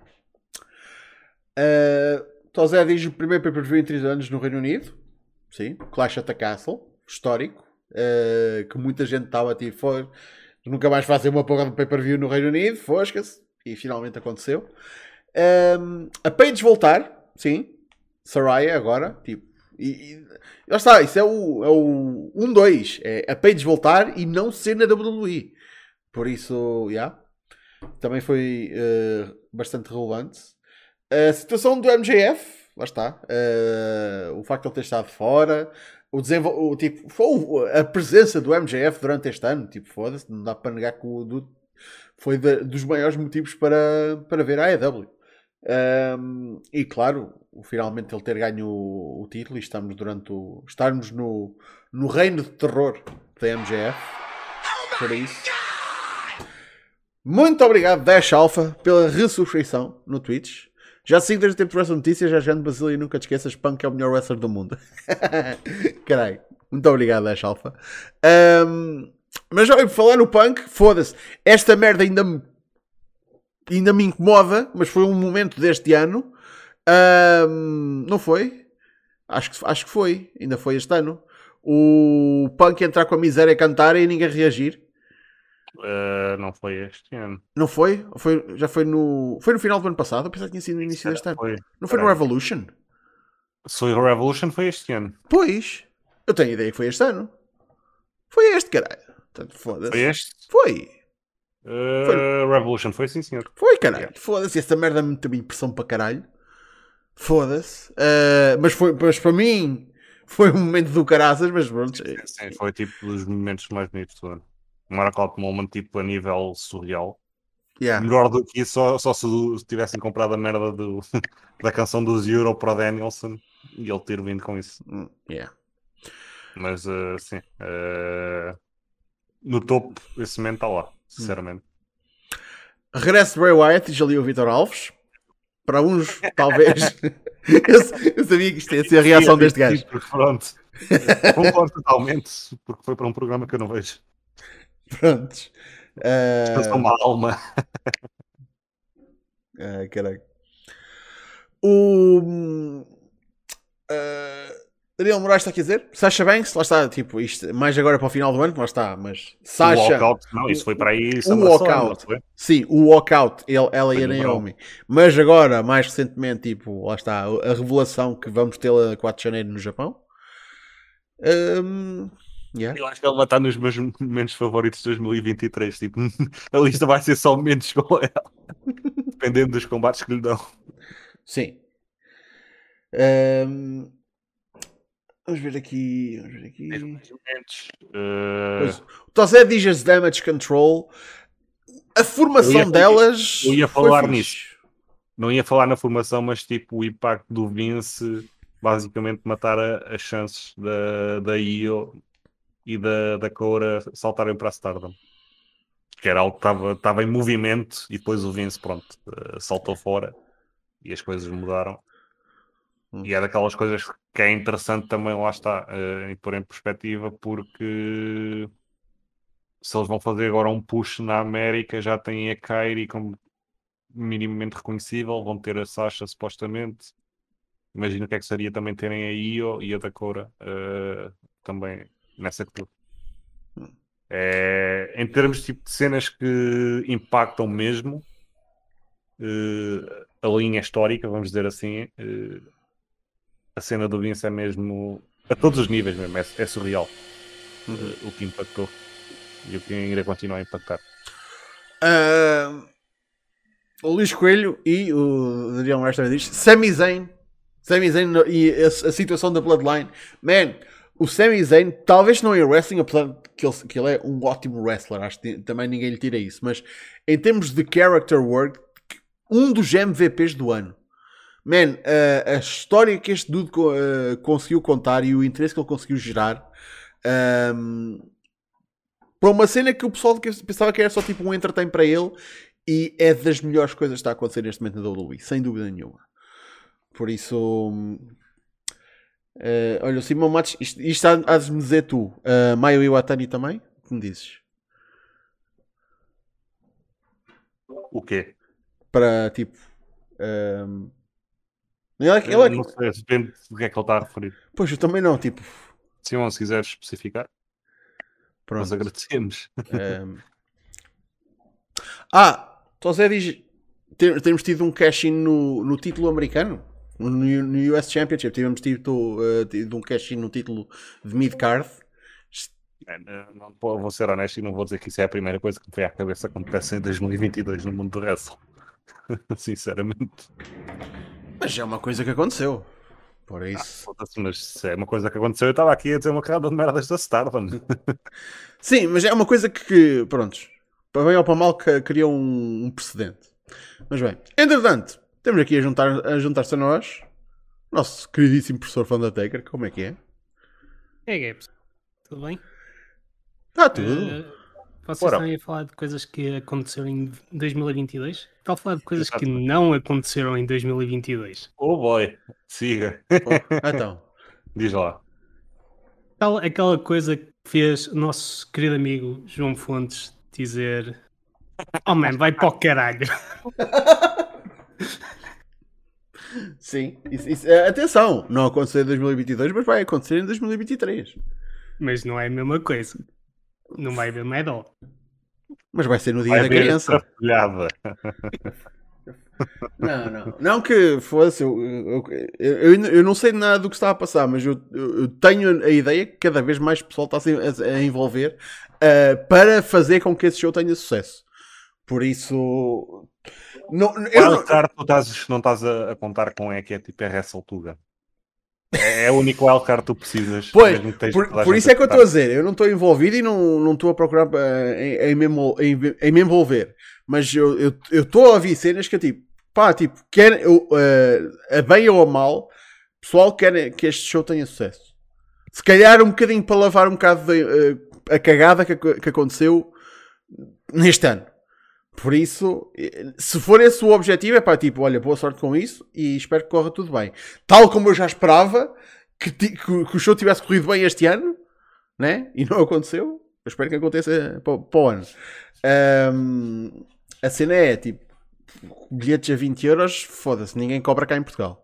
Speaker 1: Uh, Tozé diz o primeiro pay-per-view em 3 anos no Reino Unido. Sim. Clash at the Castle. Histórico. Uh, que muita gente estava tipo, "Foi, nunca mais fazer uma porra de pay-per-view no Reino Unido. Fosca-se. E finalmente aconteceu. Um, a Paige voltar. Sim. Saraya agora. Tipo. E, e lá está. Isso é o 1-2. É o 1-2. é a Paige voltar e não ser na WWE. Por isso, já. Yeah. Também foi uh, bastante relevante. A situação do MJF, lá está. Uh, o facto de ele ter estado fora. O desenvol... o, tipo, foi a presença do MJF durante este ano. Tipo, foda-se, não dá para negar que o. foi de, dos maiores motivos para, para ver a AEW. Um, e claro, finalmente ele ter ganho o, o, título e estamos durante o. estarmos no, no reino de terror da MJF. Por isso. Muito obrigado, Dash Alpha, pela ressurreição no Twitch. Já sigo desde o tempo de notícias, já de Basília e nunca te esqueças, Punk é o melhor wrestler do mundo. Caralho, muito obrigado, Dash Alpha. Um, mas já falar no Punk, foda-se, esta merda ainda me, ainda me incomoda, mas foi um momento deste ano. Um, não foi? Acho que, acho que foi, ainda foi este ano. O Punk entrar com a miséria a cantar e ninguém reagir.
Speaker 2: Uh, não foi este ano.
Speaker 1: Não foi? foi? Já foi no. Foi no final do ano passado? Eu pensava que tinha sido no início deste ano.
Speaker 2: Foi.
Speaker 1: Não foi no Revolution?
Speaker 2: Foi o Revolution, foi este ano.
Speaker 1: Pois. Eu tenho ideia que foi este ano. Foi este, caralho. Portanto, foda-se.
Speaker 2: Foi este?
Speaker 1: Foi.
Speaker 2: Uh, foi. Revolution, foi sim, senhor.
Speaker 1: Foi, caralho. Yeah. Foda-se. Essa merda me teve impressão para caralho. Foda-se. Uh, mas, foi, mas para mim foi um momento do caraças, mas pronto.
Speaker 2: Sim, sim, foi tipo dos momentos mais bonitos do ano. Um Miracle Moment tipo a nível surreal.
Speaker 1: Yeah.
Speaker 2: Melhor do que isso, só, só se tivessem comprado a merda do, da canção dos Euro para Danielson e ele ter vindo com isso.
Speaker 1: Hum, yeah.
Speaker 2: Mas eh, sim, eh, no topo, esse momento está lá, sinceramente.
Speaker 1: Regresso de Bray Wyatt, diz ali o Vitor Alves. Para uns, talvez. eu, eu sabia que isto ia ser a reação deste gajo.
Speaker 2: Pronto, concordo totalmente, porque foi para um programa que eu não vejo.
Speaker 1: Prontos. Ah,
Speaker 2: Descansou uma alma.
Speaker 1: ah, caralho. O. ah, Daniel Moraes está a dizer Sasha Banks, lá está, tipo, isto, mais agora para o final do ano, lá está, mas
Speaker 2: O
Speaker 1: Sasha,
Speaker 2: walkout, não, isso foi para aí.
Speaker 1: o
Speaker 2: SummerSlam,
Speaker 1: walkout. sim, o walkout, ele, ela e a Naomi, mas agora, mais recentemente, tipo, lá está, a revelação que vamos ter a 4 de janeiro no Japão. Ahm, yeah.
Speaker 2: Eu acho que ela vai estar nos meus momentos favoritos de 2023. Tipo, a lista vai ser só momentos com ela. Dependendo dos combates que lhe dão.
Speaker 1: Sim. Ahm, vamos ver aqui. Vamos ver aqui. Pois, o Tozé diz as Damage Control. A formação
Speaker 2: ia-
Speaker 1: delas.
Speaker 2: eu ia falar nisso. não ia falar na formação, mas tipo o impacto do Vince basicamente matar a- as chances da, da Io e da, da Cora saltarem para a Stardom. Que era algo que estava- estava em movimento e depois o Vince, pronto, eh, saltou fora e as coisas mudaram.
Speaker 1: Hum.
Speaker 2: E é daquelas coisas que é interessante também, lá está, eh, em pôr em perspectiva, porque se eles vão fazer agora um push na América, já têm a Kairi como minimamente reconhecível, vão ter a Sasha supostamente. Imagino o que é que seria também terem a Io e a Dakota eh, também nessa tour. É, em termos tipo, de cenas que impactam mesmo eh, a linha histórica, vamos dizer assim, eh, a cena do Vince é mesmo a todos os níveis mesmo, é, é surreal eh, o que impactou e o que ainda continua a impactar.
Speaker 1: Ah, o Luís Coelho e o Daniel também diz Sami Zayn, Sami Zayn no- e a, a situação da Bloodline. Man, o Sami Zayn, talvez não em wrestling, apesar de que ele, que ele é um ótimo wrestler, acho que também ninguém lhe tira isso, mas em termos de character work, um dos MVPs do ano. Man, a- a história que este dude co- ah, conseguiu contar e o interesse que ele conseguiu gerar. ahm, para uma cena que o pessoal pensava que era só tipo um entertain para ele e é das melhores coisas que está a acontecer neste momento na WWE, sem dúvida nenhuma. Por isso, eh, olha, o Simão Matos, isto, isto há, de me dizer tu, uh, Maio Iwatani também? O que me dizes?
Speaker 2: O quê?
Speaker 1: Para tipo. hum, ele é, que- ele é que-
Speaker 2: não sei, depende do que é que ele está a referir.
Speaker 1: pois eu também não, tipo.
Speaker 2: Simão, se quiseres especificar, nós
Speaker 1: Pronto.
Speaker 2: agradecemos.
Speaker 1: Um, Ah, Tosé diz: temos tido um cash-in no, no título americano, no, no US Championship. Tivemos tido, uh, tido um cash-in no título de mid-card.
Speaker 2: É, não- vou ser honesto e não vou dizer que isso é a primeira coisa que me veio à cabeça quando acontece em 2022 no mundo do wrestling. Sinceramente.
Speaker 1: Mas é uma coisa que aconteceu. Por isso.
Speaker 2: Foda-se, Mas se é uma coisa que aconteceu, eu estava aqui a dizer uma carrada de merdas da Stardom.
Speaker 1: Sim, mas é uma coisa que, prontos, para bem ou para mal, que criou um, um precedente. Mas bem, entretanto, temos aqui a juntar- a juntar-se a nós, nosso queridíssimo professor Fandatecker, como é que é?
Speaker 3: É, Gaps. Tudo bem?
Speaker 1: Está tudo.
Speaker 3: Eh, vocês
Speaker 2: Ora.
Speaker 3: estão aí a falar de coisas que aconteceram em 2022? Tal falar de coisas que
Speaker 2: Exatamente.
Speaker 3: não aconteceram em 2022.
Speaker 2: Oh boy, siga.
Speaker 1: Ah, então,
Speaker 2: Diz lá.
Speaker 3: Tal, aquela coisa que fez o nosso querido amigo João Fontes dizer: Oh man, vai para o caralho.
Speaker 1: sim. Isso- isso- eh, atenção, não aconteceu em 2022, mas vai acontecer em 2023.
Speaker 3: Mas não é a mesma coisa. Não vai at all.
Speaker 1: Mas vai ser no dia
Speaker 2: Vai
Speaker 1: da
Speaker 2: haver
Speaker 1: criança. Não, não. Não que fosse. Eu, eu, eu, eu- não sei nada do que está a passar, mas eu, eu- tenho a ideia que cada vez mais pessoal está a, a envolver ah, para fazer com que esse show tenha sucesso. Por isso. Não, eu não-
Speaker 2: tu estás, não estás a, a contar com é que é tipo a Wrestle Tuga. É o único wildcard que tu precisas.
Speaker 1: Pois, por, por isso é que eu estou a dizer, eu não estou envolvido e não não estou a procurar eh, em, em, em, em me envolver. Mas eu estou a ouvir cenas que é tipo, pá, tipo, quer, eu, eh, a bem ou a mal, pessoal quer que este show tenha sucesso. Se calhar um bocadinho para lavar um bocado de, eh, a cagada que, que aconteceu neste ano. Por isso, se for esse o objetivo, é pá, tipo, olha, boa sorte com isso e espero que corra tudo bem. Tal como eu já esperava que, que- que o show tivesse corrido bem este ano, né? E não aconteceu. Eu espero que aconteça para, para o ano. Ahm, a cena é tipo, bilhetes a 20 euros, foda-se, ninguém cobra cá em Portugal.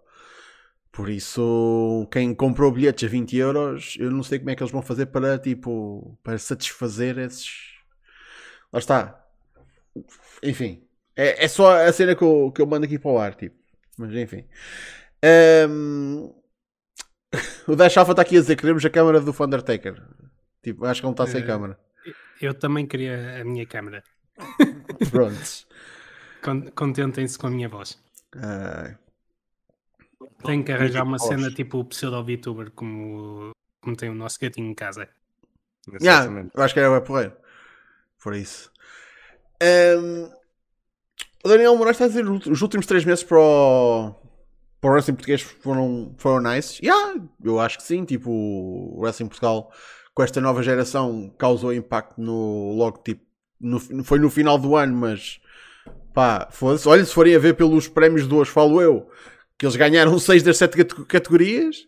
Speaker 1: Por isso, quem comprou bilhetes a 20 euros, eu não sei como é que eles vão fazer para, tipo, para satisfazer esses. Lá está. Enfim, é, é só a cena que eu, que eu mando aqui para o ar, tipo. Mas enfim. Ahm, O Dash Alpha está aqui a dizer que queremos a câmara do Undertaker. Tipo, acho que ele está sem
Speaker 3: Eh,
Speaker 1: câmara.
Speaker 3: Eu também queria a minha câmera.
Speaker 1: Pronto.
Speaker 3: Con- Contentem-se com a minha voz. Tenho que arranjar uma
Speaker 2: Voz.
Speaker 3: cena tipo pseudo-VTuber como, como tem o nosso gatinho em casa.
Speaker 1: Yeah, eu acho que era bem porreiro. Por isso. Ahm, o Daniel Moraes está a dizer os últimos três meses para o, para o Wrestling Português foram, foram nice. Yeah, eu acho que sim. Tipo, o Wrestling Portugal com esta nova geração causou impacto no logo tipo. no- foi no final do ano, mas pá, foda-se. Olha, se forem a ver pelos prémios de hoje, falo eu, que eles ganharam seis das sete cate- categorias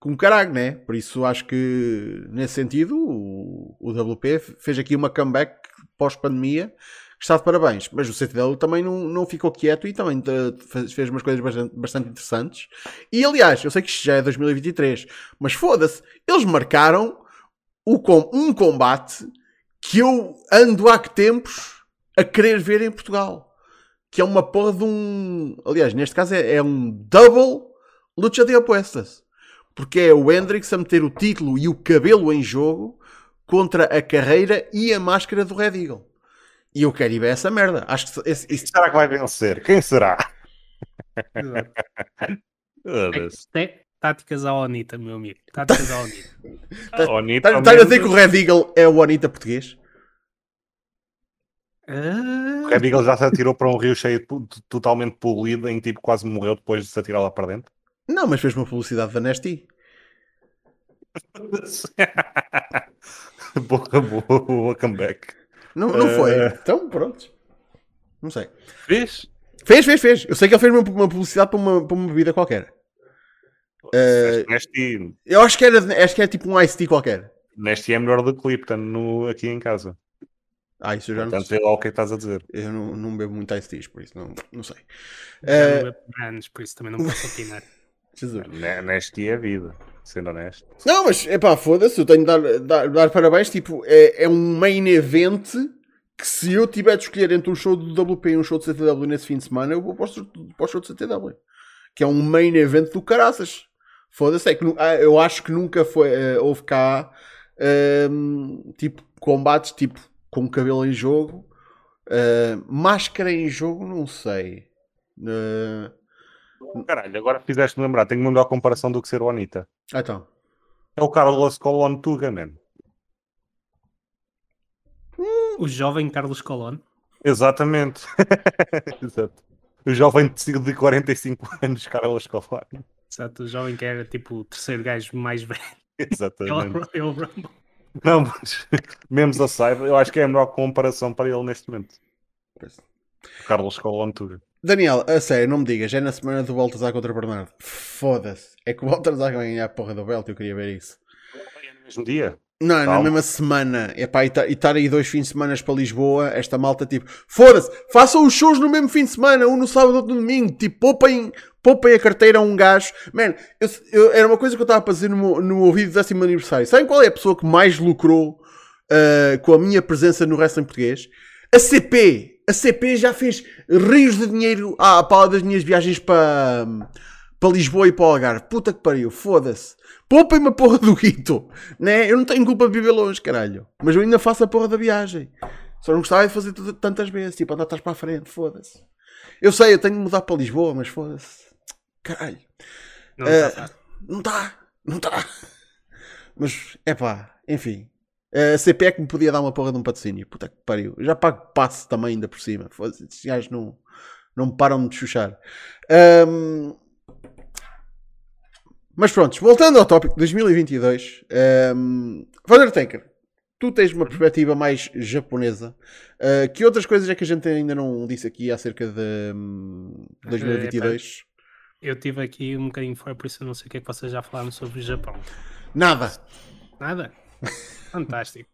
Speaker 1: com caralho, né? Por isso acho que nesse sentido o, o WP fez aqui uma comeback pós-pandemia que está de parabéns. Mas o CTW também não, não ficou quieto e também eh, fez, umas coisas bastante, bastante interessantes. E aliás, eu sei que isto já é 2023, mas foda-se, eles marcaram o, um combate que eu ando há que tempos a querer ver em Portugal. Que é uma porra de um. Aliás, neste caso é, é um double lucha de apostas porque é o Hendrix a meter o título e o cabelo em jogo contra a carreira e a máscara do Red Eagle. E eu quero ir ver essa merda. Acho que esse, esse-
Speaker 2: Será que vai vencer? Quem será?
Speaker 3: É, táticas à Onita, meu amigo. Táticas à Onita.
Speaker 2: Ah, Onita,
Speaker 1: Estás estás a dizer que o Red Eagle é o Anitta português?
Speaker 3: Ah,
Speaker 2: o Red Eagle já se atirou para um rio cheio de totalmente poluído em que tipo quase morreu depois de se atirar lá para dentro.
Speaker 1: Não, mas fez uma publicidade da Nasty.
Speaker 2: boa, boa, boa comeback.
Speaker 1: Não, não foi.
Speaker 2: Eh.
Speaker 1: Então, pronto. Não sei.
Speaker 2: Fez?
Speaker 1: Fez, fez, fez. Eu sei que ele fez uma, publicidade para uma, para uma bebida qualquer. Eh,
Speaker 2: Neste,
Speaker 1: Eu acho que era, acho que é tipo um Ice Tea qualquer.
Speaker 2: neste é melhor do que Lipton no, aqui em casa.
Speaker 1: Ah, isso eu já não
Speaker 2: Portanto,
Speaker 1: sei.
Speaker 2: vê lá o que é que estás a dizer.
Speaker 1: Eu não, não bebo muito Ice Teas, por isso não, não sei. Eh,
Speaker 3: não bebo há anos, por isso também não posso opinar.
Speaker 1: Jesus.
Speaker 2: Ne- Neste é a vida, sendo honesto.
Speaker 1: Não, mas é pá, foda-se, eu tenho de dar, dar, dar parabéns. Tipo, é, é um main event que se eu tiver de escolher entre um show do WP e um show de CTW nesse fim de semana, eu vou para o, show- para o show de CTW. Que é um main event do caraças. Foda-se, é que ah, eu acho que nunca foi, eh, houve cá ehm, tipo combates tipo com cabelo em jogo, eh, máscara em jogo, não sei. Eh,
Speaker 2: Caralho, agora fizeste-me lembrar, tenho uma melhor comparação do que ser o Anitta.
Speaker 1: ah, então.
Speaker 2: É o Carlos Colon Tuga, man.
Speaker 3: O jovem Carlos Colón.
Speaker 2: Exatamente. Exato. O jovem de de 45 anos, Carlos Colon.
Speaker 3: Exato, o jovem que era tipo o terceiro gajo mais velho.
Speaker 2: Exatamente.
Speaker 3: É o Rumble.
Speaker 2: Não, mas mesmo a saiba, eu acho que é a melhor comparação para ele neste momento.
Speaker 1: Pois.
Speaker 2: Carlos Colon Tuga.
Speaker 1: Daniel, a sério, não me digas, é na semana do Baltazar contra Bernardo. Foda-se. É que o Baltazar vai ganhar a porra do belt, eu queria ver isso.
Speaker 2: É no mesmo dia.
Speaker 1: Não, na
Speaker 2: Calma.
Speaker 1: mesma semana. Epá, e e estar aí dois fins de semana para Lisboa, esta malta tipo, foda-se, façam os shows no mesmo fim de semana, um no sábado, outro no domingo, tipo, poupem, poupem a carteira a um gajo. Man, eu- eu- era uma coisa que eu estava a fazer no, vídeo do décimo aniversário. Sabem qual é a pessoa que mais lucrou ah, com a minha presença no wrestling português? A CP! A CP já fez rios de dinheiro à pala das minhas viagens para, para Lisboa e para o Algarve. Puta que pariu, foda-se. Poupem-me a porra do guito. Né? Eu não tenho culpa de viver longe, caralho. Mas eu ainda faço a porra da viagem. Só não gostava de fazer tantas vezes. Tipo, andar atrás para a frente, foda-se. Eu sei, eu tenho de mudar para Lisboa, mas foda-se. Caralho.
Speaker 3: Não está.
Speaker 1: Não está. Não está. Mas, é pá, enfim. A CP é que me podia dar uma porra de um patrocínio. Puta que pariu. Eu já pago passe também ainda por cima. Esses gajos não, não me param de chuchar. Um, mas pronto, voltando ao tópico de 2022. Um, Undertaker, tu tens uma perspectiva mais japonesa. Uh, que outras coisas é que a gente ainda não disse aqui acerca de um, 2022?
Speaker 3: Eu tive aqui um bocadinho fora, por isso eu não sei o que é que vocês já falaram sobre o Japão.
Speaker 1: Nada.
Speaker 3: Nada? Fantástico.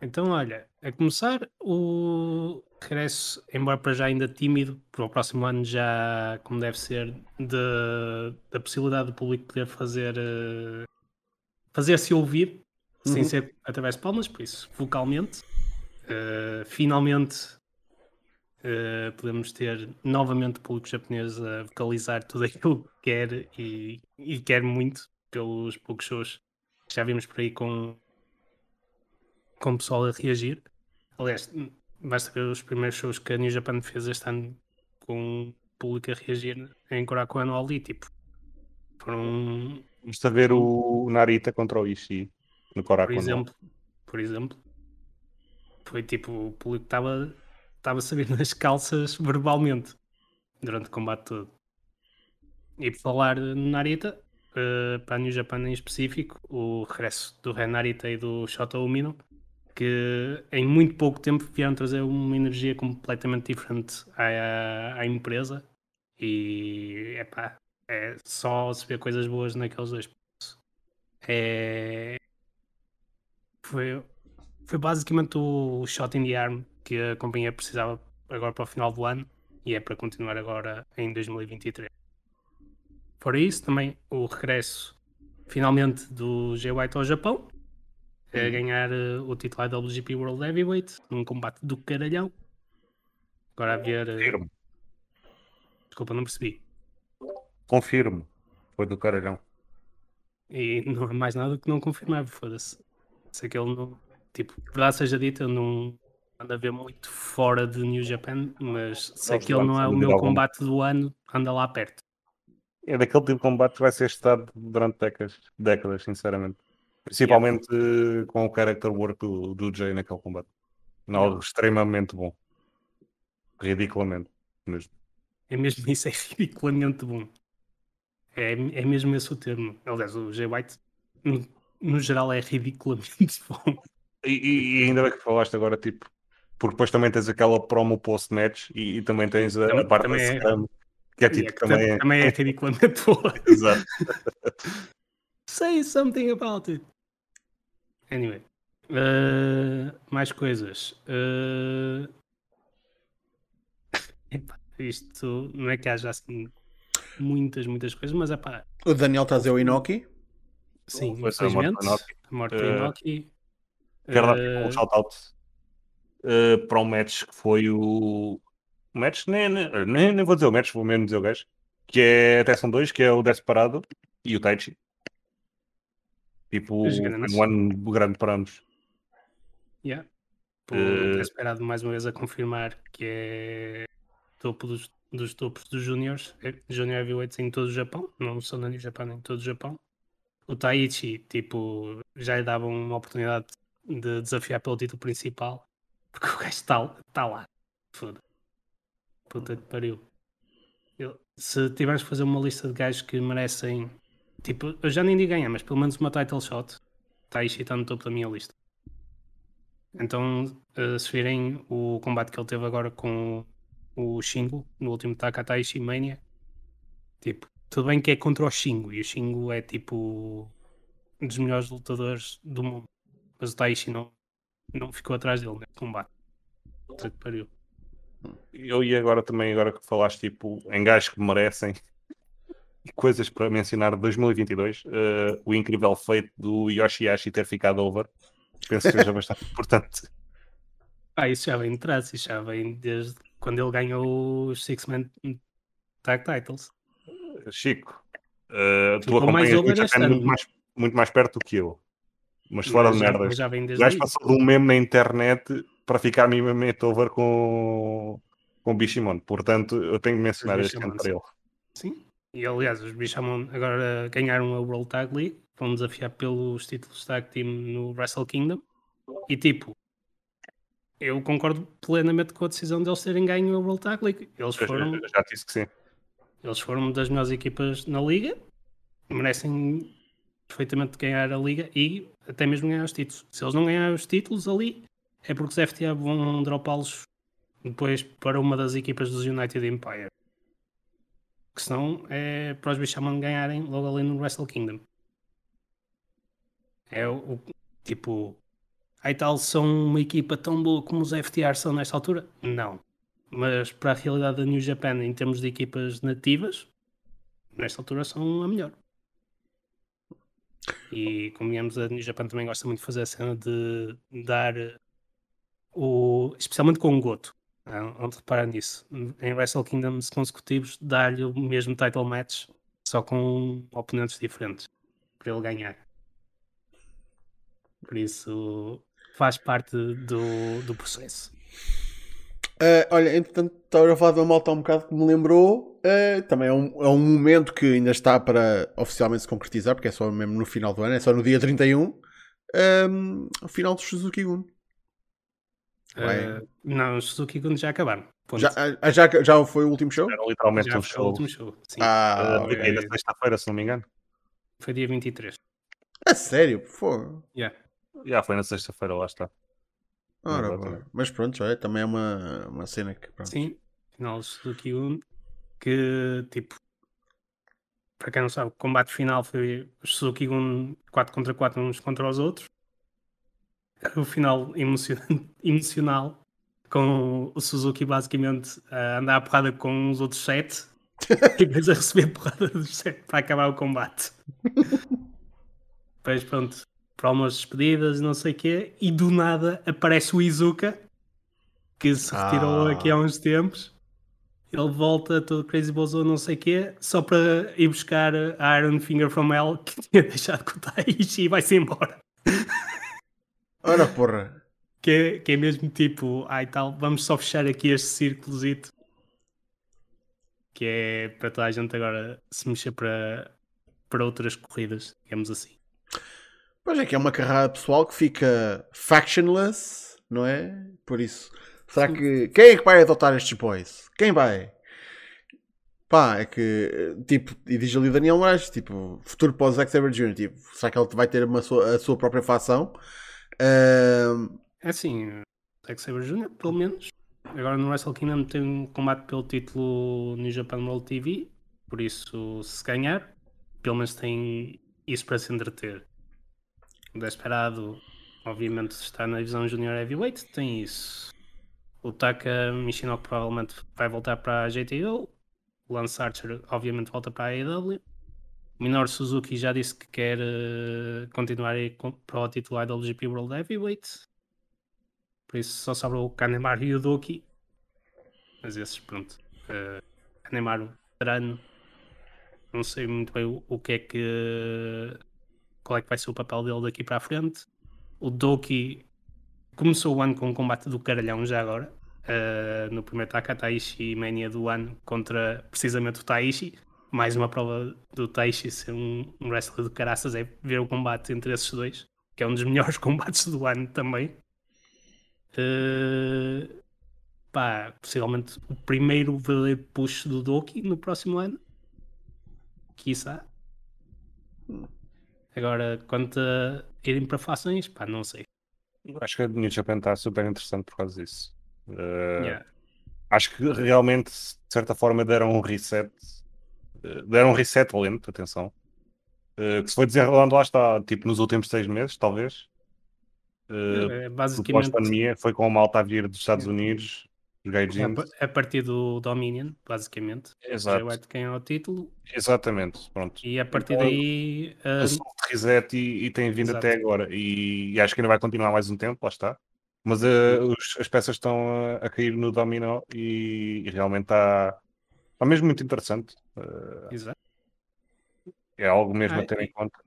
Speaker 3: Então, olha, a começar o regresso, embora para já ainda tímido, para o próximo ano já, como deve ser, de, da possibilidade do público poder fazer uh, fazer-se ouvir, uhum. sem ser através de palmas, por isso, vocalmente. Uh, finalmente uh, podemos ter novamente o público japonês a vocalizar tudo aquilo que quer e, e quer muito pelos poucos shows já vimos por aí com, com o pessoal a reagir. Aliás, basta ver os primeiros shows que a New Japan fez este ano com o público a reagir em Korakuen Ali, tipo, foram...
Speaker 2: Basta ver o Narita contra o Ishii no Korakuen.
Speaker 3: Por exemplo, por exemplo, foi tipo, o público estava estava a saber nas calças verbalmente durante o combate todo. E por falar no Narita, uh, para a New Japan em específico, o regresso do Ren Narita e do Shota Umino, que em muito pouco tempo vieram trazer uma energia completamente diferente à, à empresa. E epá, é só se ver coisas boas naqueles dois. É... Foi, foi basicamente o shot in the arm que a companhia precisava agora para o final do ano e é para continuar agora em 2023. Fora isso, também o regresso finalmente do Jay White ao Japão, a uhum. ganhar uh, o título IWGP World Heavyweight num combate do caralhão. Agora a ver. Uh... Desculpa, não percebi.
Speaker 2: Confirmo, foi do caralhão.
Speaker 3: E não há mais nada que não confirmar, foda-se. Se aquele não. Tipo, verdade seja dita, eu não anda a ver muito fora de New Japan, mas se aquele não é o meu combate do ano, anda lá perto.
Speaker 2: É daquele tipo de combate que vai ser estado durante décadas, décadas sinceramente. Principalmente yeah. com o character work do, do Jay naquele combate. Não, yeah. extremamente bom. Ridiculamente mesmo.
Speaker 3: É mesmo isso, é ridiculamente bom. É, é mesmo esse o termo. Aliás, o Jay White, no, no geral, é ridiculamente bom.
Speaker 2: E, e, ainda bem que falaste agora, tipo, porque depois também tens aquela promo post-match e, e, também tens a, também, a parte também é, é tipo,
Speaker 3: é, também, é... também é ridiculamente boa.
Speaker 2: Exato.
Speaker 3: Say something about it. Anyway. Uh, mais coisas. Uh... Epá, isto não é que haja assim muitas, muitas coisas, mas é pá.
Speaker 1: O Daniel está a dizer o Inoki?
Speaker 3: Sim, infelizmente. A morte do Inoki.
Speaker 2: Quero dar um shout-out uh, para um match que foi o. o match, nem, nem, nem vou dizer o match, vou mesmo dizer o gajo. Que é até são dois, que é o Desperado e o Taichi. Tipo, um ano grande para ambos.
Speaker 3: Yeah. O uh, Desperado mais uma vez a confirmar que é topo dos, dos topos dos juniors, é, junior heavyweights em todo o Japão, não só na New Japan, em todo o Japão. O Taichi, tipo, já lhe dava uma oportunidade de desafiar pelo título principal porque o gajo está tá lá. Foda. Puta que pariu. Eu, se tiveres que fazer uma lista de gajos que merecem. Tipo, eu já nem digo ganhar, mas pelo menos uma title shot. Está aí está no topo da minha lista. Então, uh, se virem o combate que ele teve agora com o Shingo, no último Takataishi Mania, tipo, tudo bem que é contra o Shingo, e o Shingo é tipo um dos melhores lutadores do mundo, mas o Taishi não, não ficou atrás dele nesse combate. Puta que pariu.
Speaker 2: Eu ia agora também, agora que falaste tipo, em gajos que merecem coisas para mencionar de 2022, uh, o incrível feito do Yoshihashi ter ficado over, penso que seja bastante importante.
Speaker 3: Ah, isso já vem de trás, isso já vem desde quando ele ganhou os Six Man Tag Titles.
Speaker 2: Chico, uh, tu acompanhas mais muito mais, muito mais perto do que eu. Mas fora de merda. Já vem desde o gajo passou de um meme na internet para ficar minimamente over com, com o Bishimon. Portanto, eu tenho que mencionar este canto para ele.
Speaker 3: Sim, E aliás, os Bishamon agora ganharam a World Tag League, vão desafiar pelos títulos Tag Team no Wrestle Kingdom. E tipo, eu concordo plenamente com a decisão deles terem ganho a World Tag League. Eles foram,
Speaker 2: Já, já disse que sim.
Speaker 3: eles foram uma das melhores equipas na liga, merecem perfeitamente ganhar a liga e até mesmo ganhar os títulos. Se eles não ganharem os títulos ali, é porque os FTA vão dropá-los depois para uma das equipas dos United Empire. Que senão é para os Bishamon ganharem logo ali no Wrestle Kingdom. É o, o- tipo. Aí tal, são uma equipa tão boa como os FTR são nesta altura? Não. Mas para a realidade da New Japan, em termos de equipas nativas, nesta altura são a melhor. E convenhamos, a New Japan também gosta muito de fazer a cena de dar o. especialmente com o Goto. ah, Onde reparar nisso. Em Wrestle Kingdoms consecutivos, dar-lhe o mesmo title match, só com oponentes diferentes, para ele ganhar. Por isso, faz parte do, do processo.
Speaker 1: Ah, olha, entretanto, estava a falar de uma malta um bocado que me lembrou. ah, também é um, é um momento que ainda está para oficialmente se concretizar, porque é só mesmo no final do ano, é só no dia 31. Um, o final do Suzuki Gun.
Speaker 3: Ah, não, os Suzuki Gun já acabaram.
Speaker 1: Já, ah, já, já foi o último show?
Speaker 2: Era literalmente
Speaker 3: Já
Speaker 2: um
Speaker 3: foi o
Speaker 2: show.
Speaker 3: último show. Sim,
Speaker 1: Ah,
Speaker 2: uh, de
Speaker 1: ok.
Speaker 2: quê? Da sexta-feira, se não me engano.
Speaker 3: foi dia 23.
Speaker 1: a sério? Fogo.
Speaker 3: Yeah.
Speaker 2: Já foi na sexta-feira, lá está.
Speaker 1: Ora, boa. Mas pronto, já é, também é uma, uma cena que. Pronto.
Speaker 3: Sim, final do Suzuki 1, que tipo, para quem não sabe, o combate final foi os Suzuki 1 4 contra 4 uns contra os outros. O final emocional, com o Suzuki basicamente a andar a porrada com os outros 7 e depois a receber porrada dos 7 para acabar o combate. Depois pronto, para umas despedidas e não sei o quê, e do nada aparece o Izuka que se retirou
Speaker 1: Ah.
Speaker 3: aqui há uns tempos. Ele volta todo crazy bozo, não sei o quê, só para ir buscar a Iron Finger from Hell que tinha deixado com o Taishi e vai-se embora.
Speaker 1: Ora, porra.
Speaker 3: Que é, que é mesmo tipo, ai tal, vamos só fechar aqui este círculozito. Que é para toda a gente agora se mexer para, para outras corridas, digamos assim.
Speaker 1: Pois é que é uma carreira pessoal que fica factionless, não é? Por isso. Será que. Quem é que vai adotar estes boys? Quem vai? Pá, é que. Tipo, e diz ali Daniel Moraes, tipo, futuro pós Zack Sabre Jr. Tipo, será que ele vai ter uma a sua própria facção? Ahm,
Speaker 3: É assim, Zack Sabre Jr., pelo menos. Agora no Wrestle Kingdom tem um combate pelo título New Japan World TV. Por isso, se ganhar, pelo menos tem isso para se entreter. O Desperado, obviamente, está na divisão Junior Heavyweight, tem isso. O Taka Michinoku provavelmente vai voltar para a JTO. O Lance Archer, obviamente, volta para a AEW. O Minoru Suzuki já disse que quer eh, continuar para o título IWGP World Heavyweight. Por isso só sobra o Kanemaru e o Doki. Mas esses, pronto. Uh, Kanemaru, veterano. Não sei muito bem o, o que é que. Qual é que vai ser o papel dele daqui para a frente. O Doki começou o ano com um combate do caralhão já agora. uh, no primeiro Taka Taishi Mania do ano contra precisamente o Taishi. Mais uma prova do Taishi ser um, um wrestler de caraças é ver o combate entre esses dois, que é um dos melhores combates do ano também. Uh, pá, possivelmente o primeiro verdadeiro push do Doki no próximo ano. Quiçá. Agora, quanto a irem para fações, pá, não sei.
Speaker 2: Acho que a New Japan está super interessante por causa disso. Uh,
Speaker 3: Yeah.
Speaker 2: Acho que realmente, de certa forma, deram um reset. Uh, Deram um reset lento, atenção. uh, Que se foi desenrolando lá está, tipo nos últimos seis meses, talvez. Uh,
Speaker 3: É,
Speaker 2: do
Speaker 3: basicamente,
Speaker 2: pós-pandemia, foi com a malta a vir dos Estados. Unidos, os
Speaker 3: a,
Speaker 2: gaijins.
Speaker 3: pa- a partir do Dominion, basicamente.
Speaker 2: Exato,
Speaker 3: White ganhou o título
Speaker 2: exatamente. Pronto.
Speaker 3: e a partir
Speaker 2: Então,
Speaker 3: daí. uh,
Speaker 2: a reset e, e tem vindo
Speaker 3: Exato.
Speaker 2: até agora. E, e acho que ainda vai continuar mais um tempo, lá está. Mas uh, os- as peças estão a, a cair no dominó e, e realmente está, está mesmo muito interessante. Uh,
Speaker 3: exato.
Speaker 2: é algo mesmo
Speaker 3: Ah,
Speaker 2: a ter em
Speaker 3: e-
Speaker 2: conta.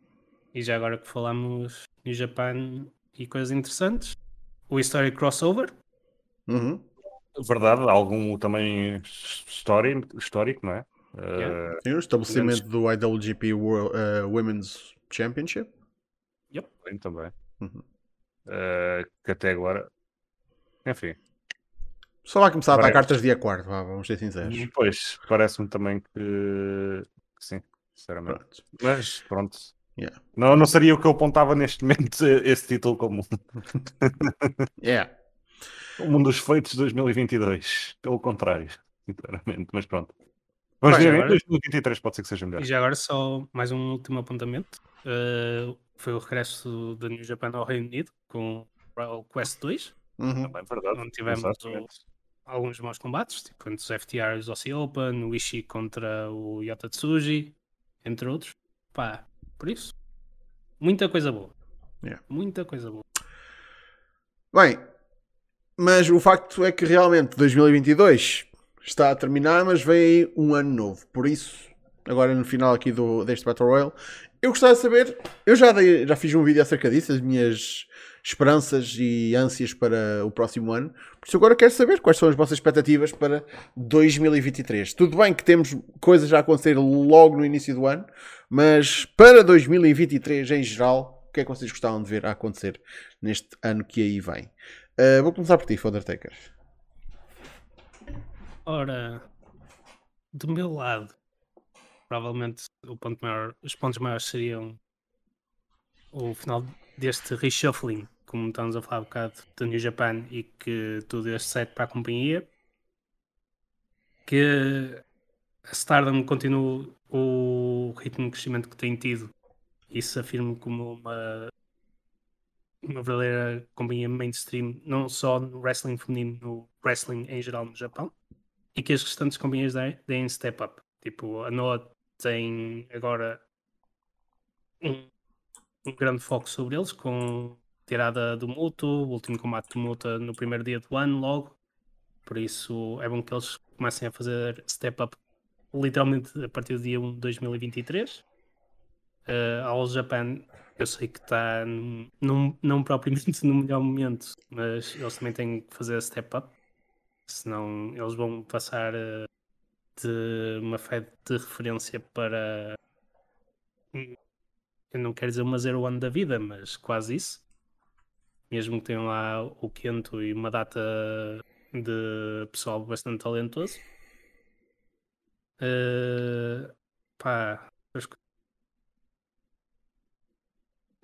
Speaker 3: E já agora que falamos New Japan e coisas interessantes, o History Crossover,
Speaker 1: uhum.
Speaker 2: Verdade, algum também histórico, histórico não é? Uh,
Speaker 1: Tem o estabelecimento do IWGP World, uh, Women's Championship.
Speaker 2: bem, também.
Speaker 1: Uhum.
Speaker 2: Uh, que até agora. Enfim.
Speaker 1: Só vai começar a dar
Speaker 2: Breve.
Speaker 1: cartas dia quarto, vá, vamos ser sinceros.
Speaker 2: Pois, parece-me também que, que sim, sinceramente.
Speaker 1: Pronto.
Speaker 2: Mas pronto.
Speaker 1: Yeah.
Speaker 2: Não, não seria o que eu apontava neste momento esse título como
Speaker 1: Yeah.
Speaker 2: um dos feitos de 2022. Pelo contrário, sinceramente. Mas pronto. Vamos ver, em
Speaker 3: agora-
Speaker 2: 2023 pode ser que seja melhor.
Speaker 3: E já agora só mais um último apontamento. Uh, foi o regresso da New Japan ao Reino Unido com o Quest 2,
Speaker 1: Uhum.
Speaker 2: Também é verdade.
Speaker 3: onde tivemos o-
Speaker 2: Exatamente.
Speaker 3: Alguns maus combates, tipo entre os FTR e os Aussie Open, o Ishii contra o Yota Tsuji, entre outros. Pá, por isso, muita coisa boa.
Speaker 1: Yeah.
Speaker 3: Muita coisa boa.
Speaker 1: Bem, mas o facto é que realmente 2022 está a terminar, mas vem aí um ano novo. Por isso, agora no final aqui do, deste Battle Royale, eu gostava de saber, eu já, dei- já fiz um vídeo acerca disso, as minhas esperanças e ânsias para o próximo ano. Por isso agora quero saber quais são as vossas expectativas para 2023. Tudo bem que temos coisas a acontecer logo no início do ano, mas para 2023 em geral, o que é que vocês gostavam de ver a acontecer neste ano que aí vem? Uh, vou começar por ti, Undertaker.
Speaker 3: Ora, do meu lado, provavelmente o ponto maior, os pontos maiores seriam o final deste reshuffling, como estamos a falar um bocado da New Japan e que tudo este set para a companhia. Que a Stardom continue o ritmo de crescimento que tem tido e se afirme como uma, uma verdadeira companhia mainstream, não só no wrestling feminino, no wrestling em geral no Japão e que as restantes companhias deem, deem step up. Tipo, a Noah tem agora um, um grande foco sobre eles, com tirada do Muto, o último combate do Muta no primeiro dia do ano, logo. Por isso é bom que eles comecem a fazer step up literalmente a partir do dia 1 de 2023. Uh, All Japan, eu sei que está não propriamente no melhor momento, mas eles também têm que fazer step up senão eles vão passar eh, de uma fé de referência para eu não quero dizer uma zero one da vida, mas quase isso. Mesmo que tenham lá o Quento e uma data de pessoal bastante talentoso. Eh, pá,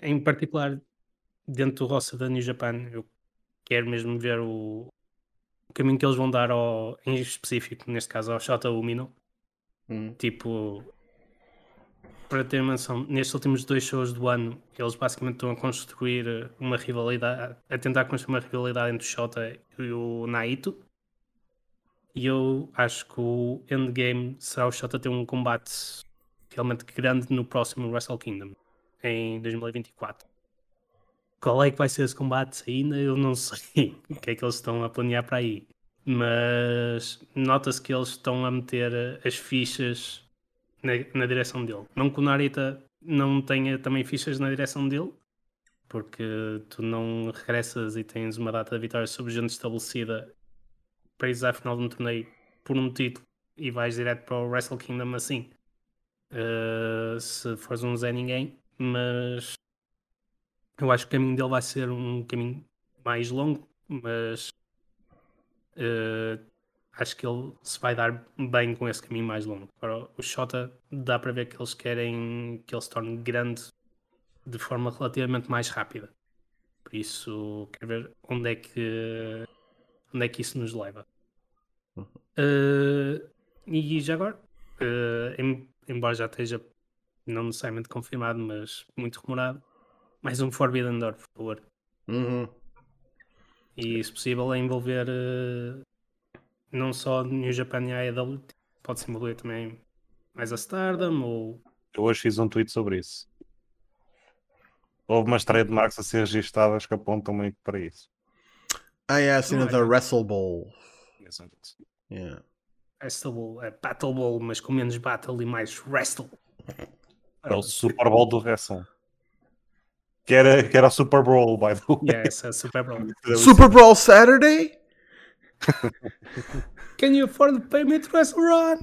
Speaker 3: em particular dentro do roster da New Japan, eu quero mesmo ver o, o caminho que eles vão dar ao, em específico, neste caso ao Shota Umino.
Speaker 1: Hum.
Speaker 3: Tipo, para ter uma noção, nestes últimos dois shows do ano, eles basicamente estão a construir eh, uma rivalidade, a tentar construir uma rivalidade entre o Shota e o Naito. E eu acho que o endgame será o Shota ter um combate realmente grande no próximo Wrestle Kingdom, em 2024. Qual é que vai ser esse combate ainda? Eu não sei o que é que eles estão a planear para aí. Mas nota-se que eles estão a meter eh, as fichas na, na direção dele. Não que o Narita não tenha também fichas na direção dele, porque tu não regressas e tens uma data de vitória sobre gente estabelecida para ir à final de um torneio por um título e vais direto para o Wrestle Kingdom assim. Uh, se fores um Zé Ninguém, mas eu acho que o caminho dele vai ser um caminho mais longo, mas uh, acho que ele se vai dar bem com esse caminho mais longo. Agora, o Shota dá para ver que eles querem que ele se torne grande de forma relativamente mais rápida. Por isso, quero ver onde é que, onde é que isso nos leva. Uh, e já agora, uh, em- embora já esteja não necessariamente confirmado, mas muito rumorado, mais um Forbidden Door, por favor.
Speaker 1: Uhum.
Speaker 3: E, se possível, a envolver eh, não só New Japan e AEW, pode-se envolver também mais a Stardom ou.
Speaker 2: Eu hoje fiz um tweet sobre isso. Houve umas trademarks a ser registadas que apontam muito para isso.
Speaker 1: Ah, é a cena
Speaker 3: Não,
Speaker 1: da
Speaker 3: é.
Speaker 1: Wrestle Bowl. Yeah.
Speaker 3: Wrestle Bowl, é Battle Bowl, mas com menos battle e mais wrestle.
Speaker 2: Era o Super Bowl do Wrestling. Que era, que era o Super Bowl, by the way.
Speaker 3: Yeah, essa é a Super Bowl.
Speaker 1: Super Brawl Saturday?
Speaker 3: Can you afford to pay me to wrestle run?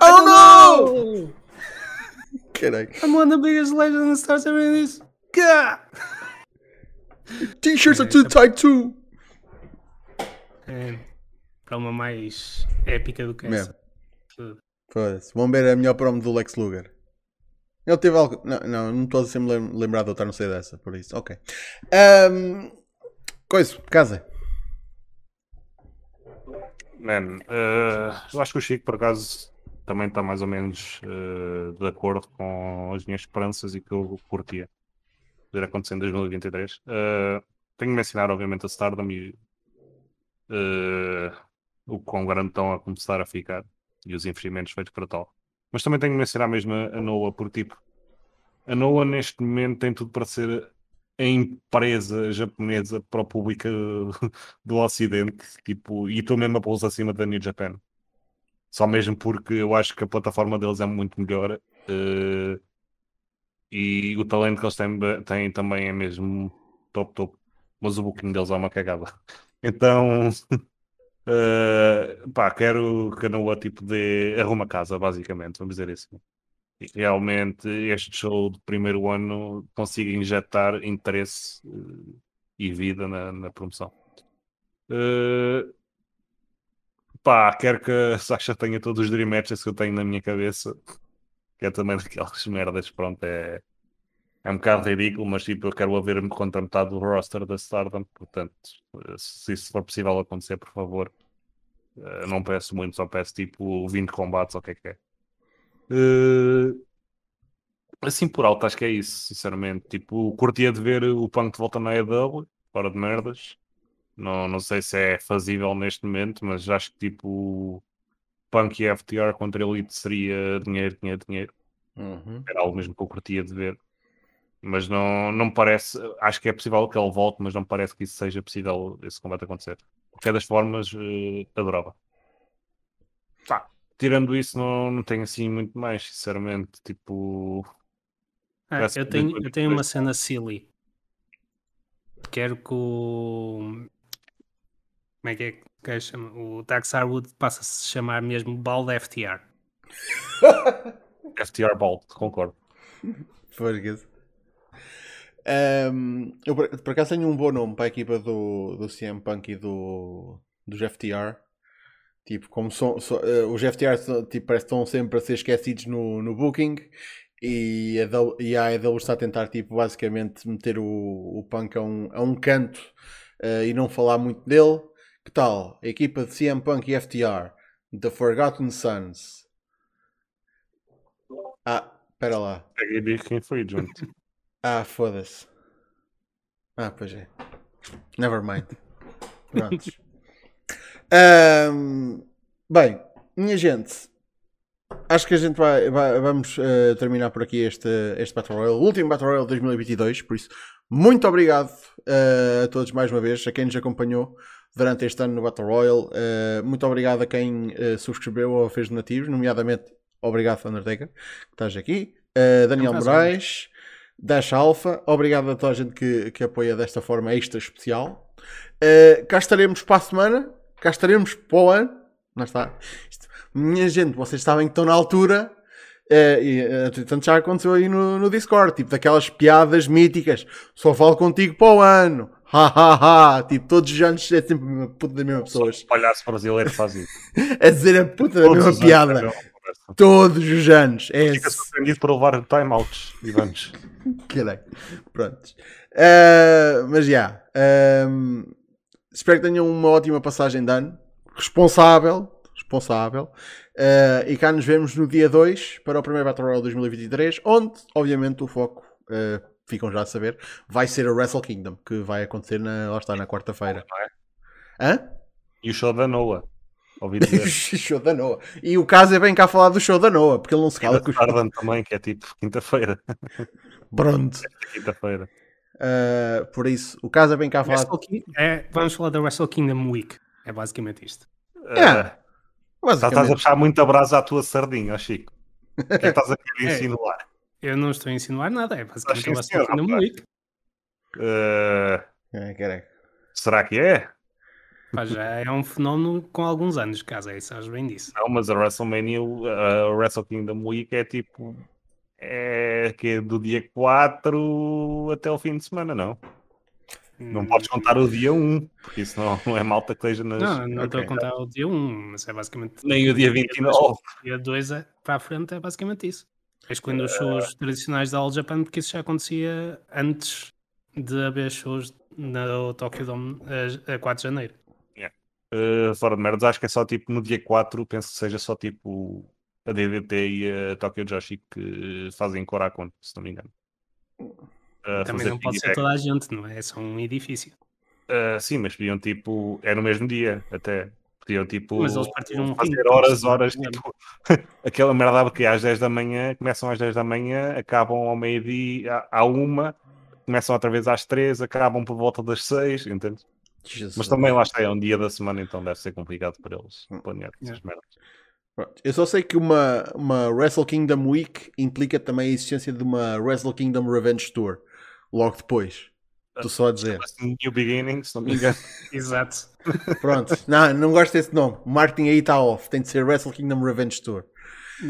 Speaker 1: Oh Oh! Caralho.
Speaker 3: I'm one of the biggest legends that starts doing this. Gah!
Speaker 1: T-shirts are too tight too.
Speaker 3: É, para uma mais épica do que
Speaker 1: Mesmo.
Speaker 3: essa.
Speaker 1: Foda-se. Vamos ver a melhor promo do Lex Luger. Ele teve algo. Não, não, não estou a ser lem- lembrado de outra, não sei dessa, por isso. Ok. Ahm, Coisa, casa.
Speaker 2: Man, eh, eu acho que o Chico, por acaso, também está mais ou menos eh, de acordo com as minhas esperanças e que eu curtia ver acontecer em 2023. Eh, tenho de mencionar, obviamente, a Stardom e eh, o quão grande estão a começar a ficar e os investimentos feitos para tal. Mas também tenho de mencionar mesmo a, a Noah, porque tipo, a Noah neste momento tem tudo para ser a empresa japonesa para o público do Ocidente, tipo, e estou mesmo a pô-los acima da New Japan. Só mesmo porque eu acho que a plataforma deles é muito melhor eh, e o talento que eles têm, têm também é mesmo top, top. Mas o booking deles é uma cagada. Então, eh, pá, quero que a Noah tipo de arruma casa, basicamente, vamos dizer assim. Realmente este show do primeiro ano consiga injetar interesse eh, e vida na, na promoção. Eh, pá, quero que a Sasha tenha todos os dream matches que eu tenho na minha cabeça, que é também daquelas merdas, pronto, é, é um bocado ridículo, mas tipo, eu quero a ver-me contra metade do roster da Stardom, portanto, eh, se isso for possível acontecer, por favor, eh, não peço muito, só peço tipo 20 combates ou o que é que é. Eh, assim por alto, acho que é isso, sinceramente. Tipo, curtia de ver o Punk de volta na EW, fora de merdas. Não, não sei se é fazível neste momento, mas acho que tipo Punk e FTR contra Elite seria dinheiro, dinheiro, dinheiro.
Speaker 1: Uhum.
Speaker 2: Era algo mesmo que eu curtia de ver. Mas não, não me parece, acho que é possível que ele volte, mas não parece que isso seja possível esse combate acontecer. De qualquer das formas, eh, adorava. Pá, tirando isso, não, não tenho assim muito mais, sinceramente. Tipo,
Speaker 3: Ah, eu, tenho, eu tenho uma cena silly. Quero que o. Como é que é que chama? O Dax Harwood passa a se chamar mesmo Bald FTR.
Speaker 2: FTR Ball, concordo.
Speaker 1: Forgas. Ahm, eu por, por acaso tenho um bom nome para a equipa do, do CM Punk e do, dos FTR. Tipo, como são, são- eh, os FTR são- tipo, parece que estão sempre a ser esquecidos no, no booking e a, W- e a está a tentar tipo, basicamente meter o, o Punk a um, a um canto eh, e não falar muito dele. Que tal? A equipa de CM Punk e FTR, The Forgotten Sons. Ah, espera lá.
Speaker 2: Peguei quem foi, junto.
Speaker 1: Ah, foda-se. Ah, pois é. Never mind. Prontos. Ahm, bem, minha gente, acho que a gente vai, vai- vamos eh, terminar por aqui este, este Battle Royale, o último Battle Royale de 2022. Por isso, muito obrigado eh, a todos mais uma vez, a quem nos acompanhou durante este ano no Battle Royale. Eh, muito obrigado a quem subscreveu ou fez donativos, nomeadamente obrigado, Undertaker, que estás aqui. Daniel
Speaker 3: prazer.
Speaker 1: Moraes. Dash Alpha, obrigado a toda a gente que, que apoia desta forma extra especial. Uh, cá estaremos para a semana, cá estaremos para o ano. Lá está. Isto- minha gente, vocês sabem que estão na altura. uh, e, uh, portanto, já aconteceu aí no, no Discord, tipo daquelas piadas míticas. Só falo contigo para o ano. Ha ha ha. Tipo, todos os anos é sempre a mesma puta da mesma pessoas.
Speaker 2: O palhaço brasileiro faz isso.
Speaker 1: A dizer a puta da mesma
Speaker 2: anos é
Speaker 1: piada. Todos os anos. É
Speaker 2: Fica surpreendido por levar timeouts e vamos.
Speaker 1: Caralho. Prontos. Uh, mas já. um, espero que tenham uma ótima passagem de ano. Responsável. Responsável. Uh, e cá nos vemos no dia 2 para o primeiro Battle Royale 2023, onde, obviamente, o foco, uh, ficam já a saber, vai ser o Wrestle Kingdom, que vai acontecer na, lá está, na quarta-feira. Hã?
Speaker 2: E o show da Noah. Ouvi dizer.
Speaker 1: show da Noah. E o caso é bem cá falar do show da Noah, porque ele não se cala com os
Speaker 2: Stardom também, que é tipo quinta-feira.
Speaker 1: Pronto.
Speaker 2: Quinta-feira.
Speaker 1: Uh, por isso, o caso é bem cá falar.
Speaker 3: É, vamos falar da Wrestle Kingdom Week. É basicamente isto.
Speaker 1: Yeah.
Speaker 2: Eh, Estás a
Speaker 1: Basicamente.
Speaker 2: puxar muita brasa à tua sardinha, Chico. O que é que estás a querer
Speaker 3: É.
Speaker 2: insinuar?
Speaker 3: Eu não estou a insinuar nada, é basicamente a Wrestle Kingdom
Speaker 2: rapaz.
Speaker 3: Week.
Speaker 2: Eh,
Speaker 1: É, caraca.
Speaker 2: será que é?
Speaker 3: Pá, já é um fenómeno com alguns anos, caso é isso, sabes bem disso.
Speaker 2: Não, mas a WrestleMania, a Wrestle Kingdom Week é tipo. É que é do dia 4 até o fim de semana, não? Não
Speaker 3: Hum,
Speaker 2: podes contar o dia 1, porque isso não, não é malta que esteja nas.
Speaker 3: Não, não estou
Speaker 1: Ok.
Speaker 3: a contar o dia 1, mas é basicamente.
Speaker 2: Nem o dia 29.
Speaker 3: Dia 2 é, para a frente é basicamente isso. Excluindo os shows tradicionais da All Japan, porque isso já acontecia antes de haver shows no Tokyo Dome a, a 4 de janeiro.
Speaker 2: Uh, fora de merdas, acho que é só tipo no dia 4, penso que seja só tipo a DDT e a Tokyo Joshi que fazem Korakon, se não me engano. A
Speaker 3: Também não pode ser toda a gente, não é? É só um edifício.
Speaker 2: Uh, sim, mas podiam tipo, é no mesmo dia até. Podiam tipo
Speaker 3: Mas eles partiram um
Speaker 2: fazer horas, horas, tipo, aquela merda que é às 10 da manhã, começam às 10 da manhã, acabam ao meio-dia, à à uma, começam outra vez às 3, acabam por volta das 6, entende?
Speaker 1: Jesus.
Speaker 2: Mas também lá está, é um dia da semana, então deve ser complicado para eles
Speaker 1: Hum.
Speaker 2: planear essas merdas.
Speaker 1: Pronto. Eu só sei que uma, uma Wrestle Kingdom Week implica também a existência de uma Wrestle Kingdom Revenge Tour logo depois. Estou só a dizer.
Speaker 2: New Beginning, se não me engano.
Speaker 3: Exato.
Speaker 1: Pronto. Não, não gosto desse nome. O marketing aí está off. Tem de ser Wrestle Kingdom Revenge Tour.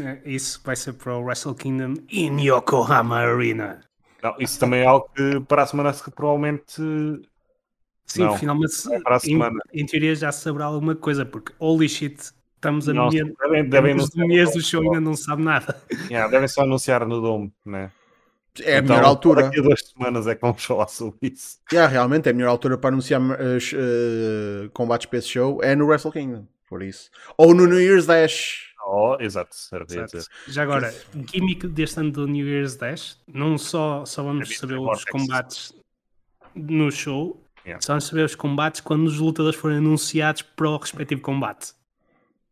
Speaker 3: É, Isso vai ser para o Wrestle Kingdom in Yokohama Arena.
Speaker 2: Não, isso também é algo que para a semana se- provavelmente
Speaker 3: Sim,
Speaker 2: Não,
Speaker 3: finalmente
Speaker 2: para a
Speaker 3: em,
Speaker 2: semana.
Speaker 3: em teoria já se saberá alguma coisa, porque holy shit, estamos a
Speaker 2: não,
Speaker 3: meia,
Speaker 2: devem, devem,
Speaker 3: menos do
Speaker 2: anunciar
Speaker 3: mês do show ainda não se sabe nada.
Speaker 2: Yeah, devem só anunciar no Dome, né?
Speaker 1: É a
Speaker 2: Então,
Speaker 1: melhor altura.
Speaker 2: Daqui a duas semanas é que vamos falar sobre isso.
Speaker 1: Yeah, realmente é a melhor altura para anunciar uh, uh, combates para esse show é no Wrestle Kingdom. Por isso. Ou no New Year's Dash.
Speaker 2: Oh, exato, dizer.
Speaker 3: Já agora, gimmick deste ano do New Year's Dash, não só, só vamos
Speaker 2: Mystery
Speaker 3: saber os combates no show,
Speaker 2: Yeah.
Speaker 3: só vamos saber os combates quando os lutadores forem anunciados para o respectivo combate.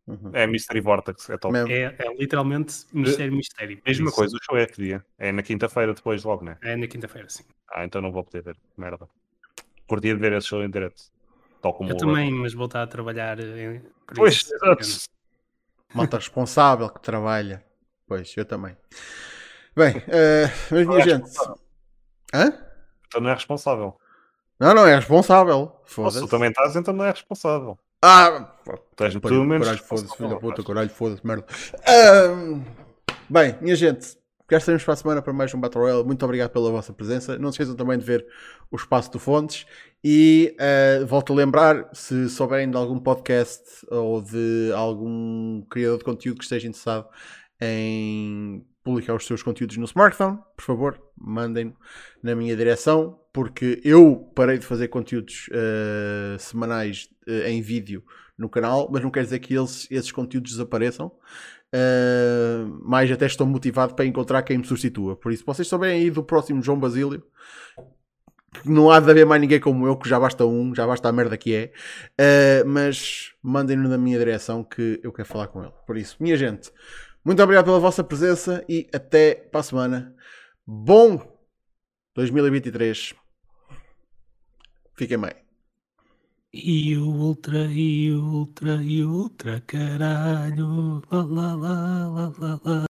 Speaker 1: Uhum.
Speaker 2: É Mystery Vortex, é top.
Speaker 3: É, é literalmente mistério, mistério.
Speaker 2: Mesma
Speaker 3: isso.
Speaker 2: coisa, o show é que dia? É na quinta-feira depois logo, né?
Speaker 3: É na quinta-feira, sim.
Speaker 2: Ah, então não vou poder ver. Merda. Curtia de ver esse show em direto. Tal como
Speaker 3: Eu também, mas vou estar a trabalhar em. por
Speaker 2: Pois, exato.
Speaker 1: Malta responsável que trabalha. Pois, eu também. Bem, uh, mas minha
Speaker 2: é
Speaker 1: gente. Hã?
Speaker 2: Então não é responsável.
Speaker 1: Não, não, é responsável.
Speaker 2: Se
Speaker 1: Foda-se.
Speaker 2: tu também estás, então não é responsável.
Speaker 1: Ah,
Speaker 2: Tu és
Speaker 1: Pá,
Speaker 2: pelo menos.
Speaker 1: Caralho, foda-se, filho da puta, caralho, foda-se, merda. Bem, minha gente, cá estaremos para a semana para mais um Battle Royale. Muito obrigado pela vossa presença. Não se esqueçam também de ver o espaço do Fontes. E ah, volto a lembrar, se souberem de algum podcast ou de algum criador de conteúdo que esteja interessado em publicar os seus conteúdos no smartphone, por favor, mandem na minha direção, porque eu parei de fazer conteúdos ah, semanais ah, em vídeo no canal, mas não quer dizer que eles, esses conteúdos desapareçam. Ah, mais até estou motivado para encontrar quem me substitua. Por isso, vocês souberem aí do próximo João Basílio, não há de haver mais ninguém como eu, que já basta um, já basta a merda que é. Ah, mas mandem-no na minha direção que eu quero falar com ele. Por isso, minha gente, muito obrigado pela vossa presença e até para a semana. Bom 2023. Fiquem bem.
Speaker 3: E o ultra, e o ultra, e o ultra, caralho. Lá, lá, lá, lá, lá, lá.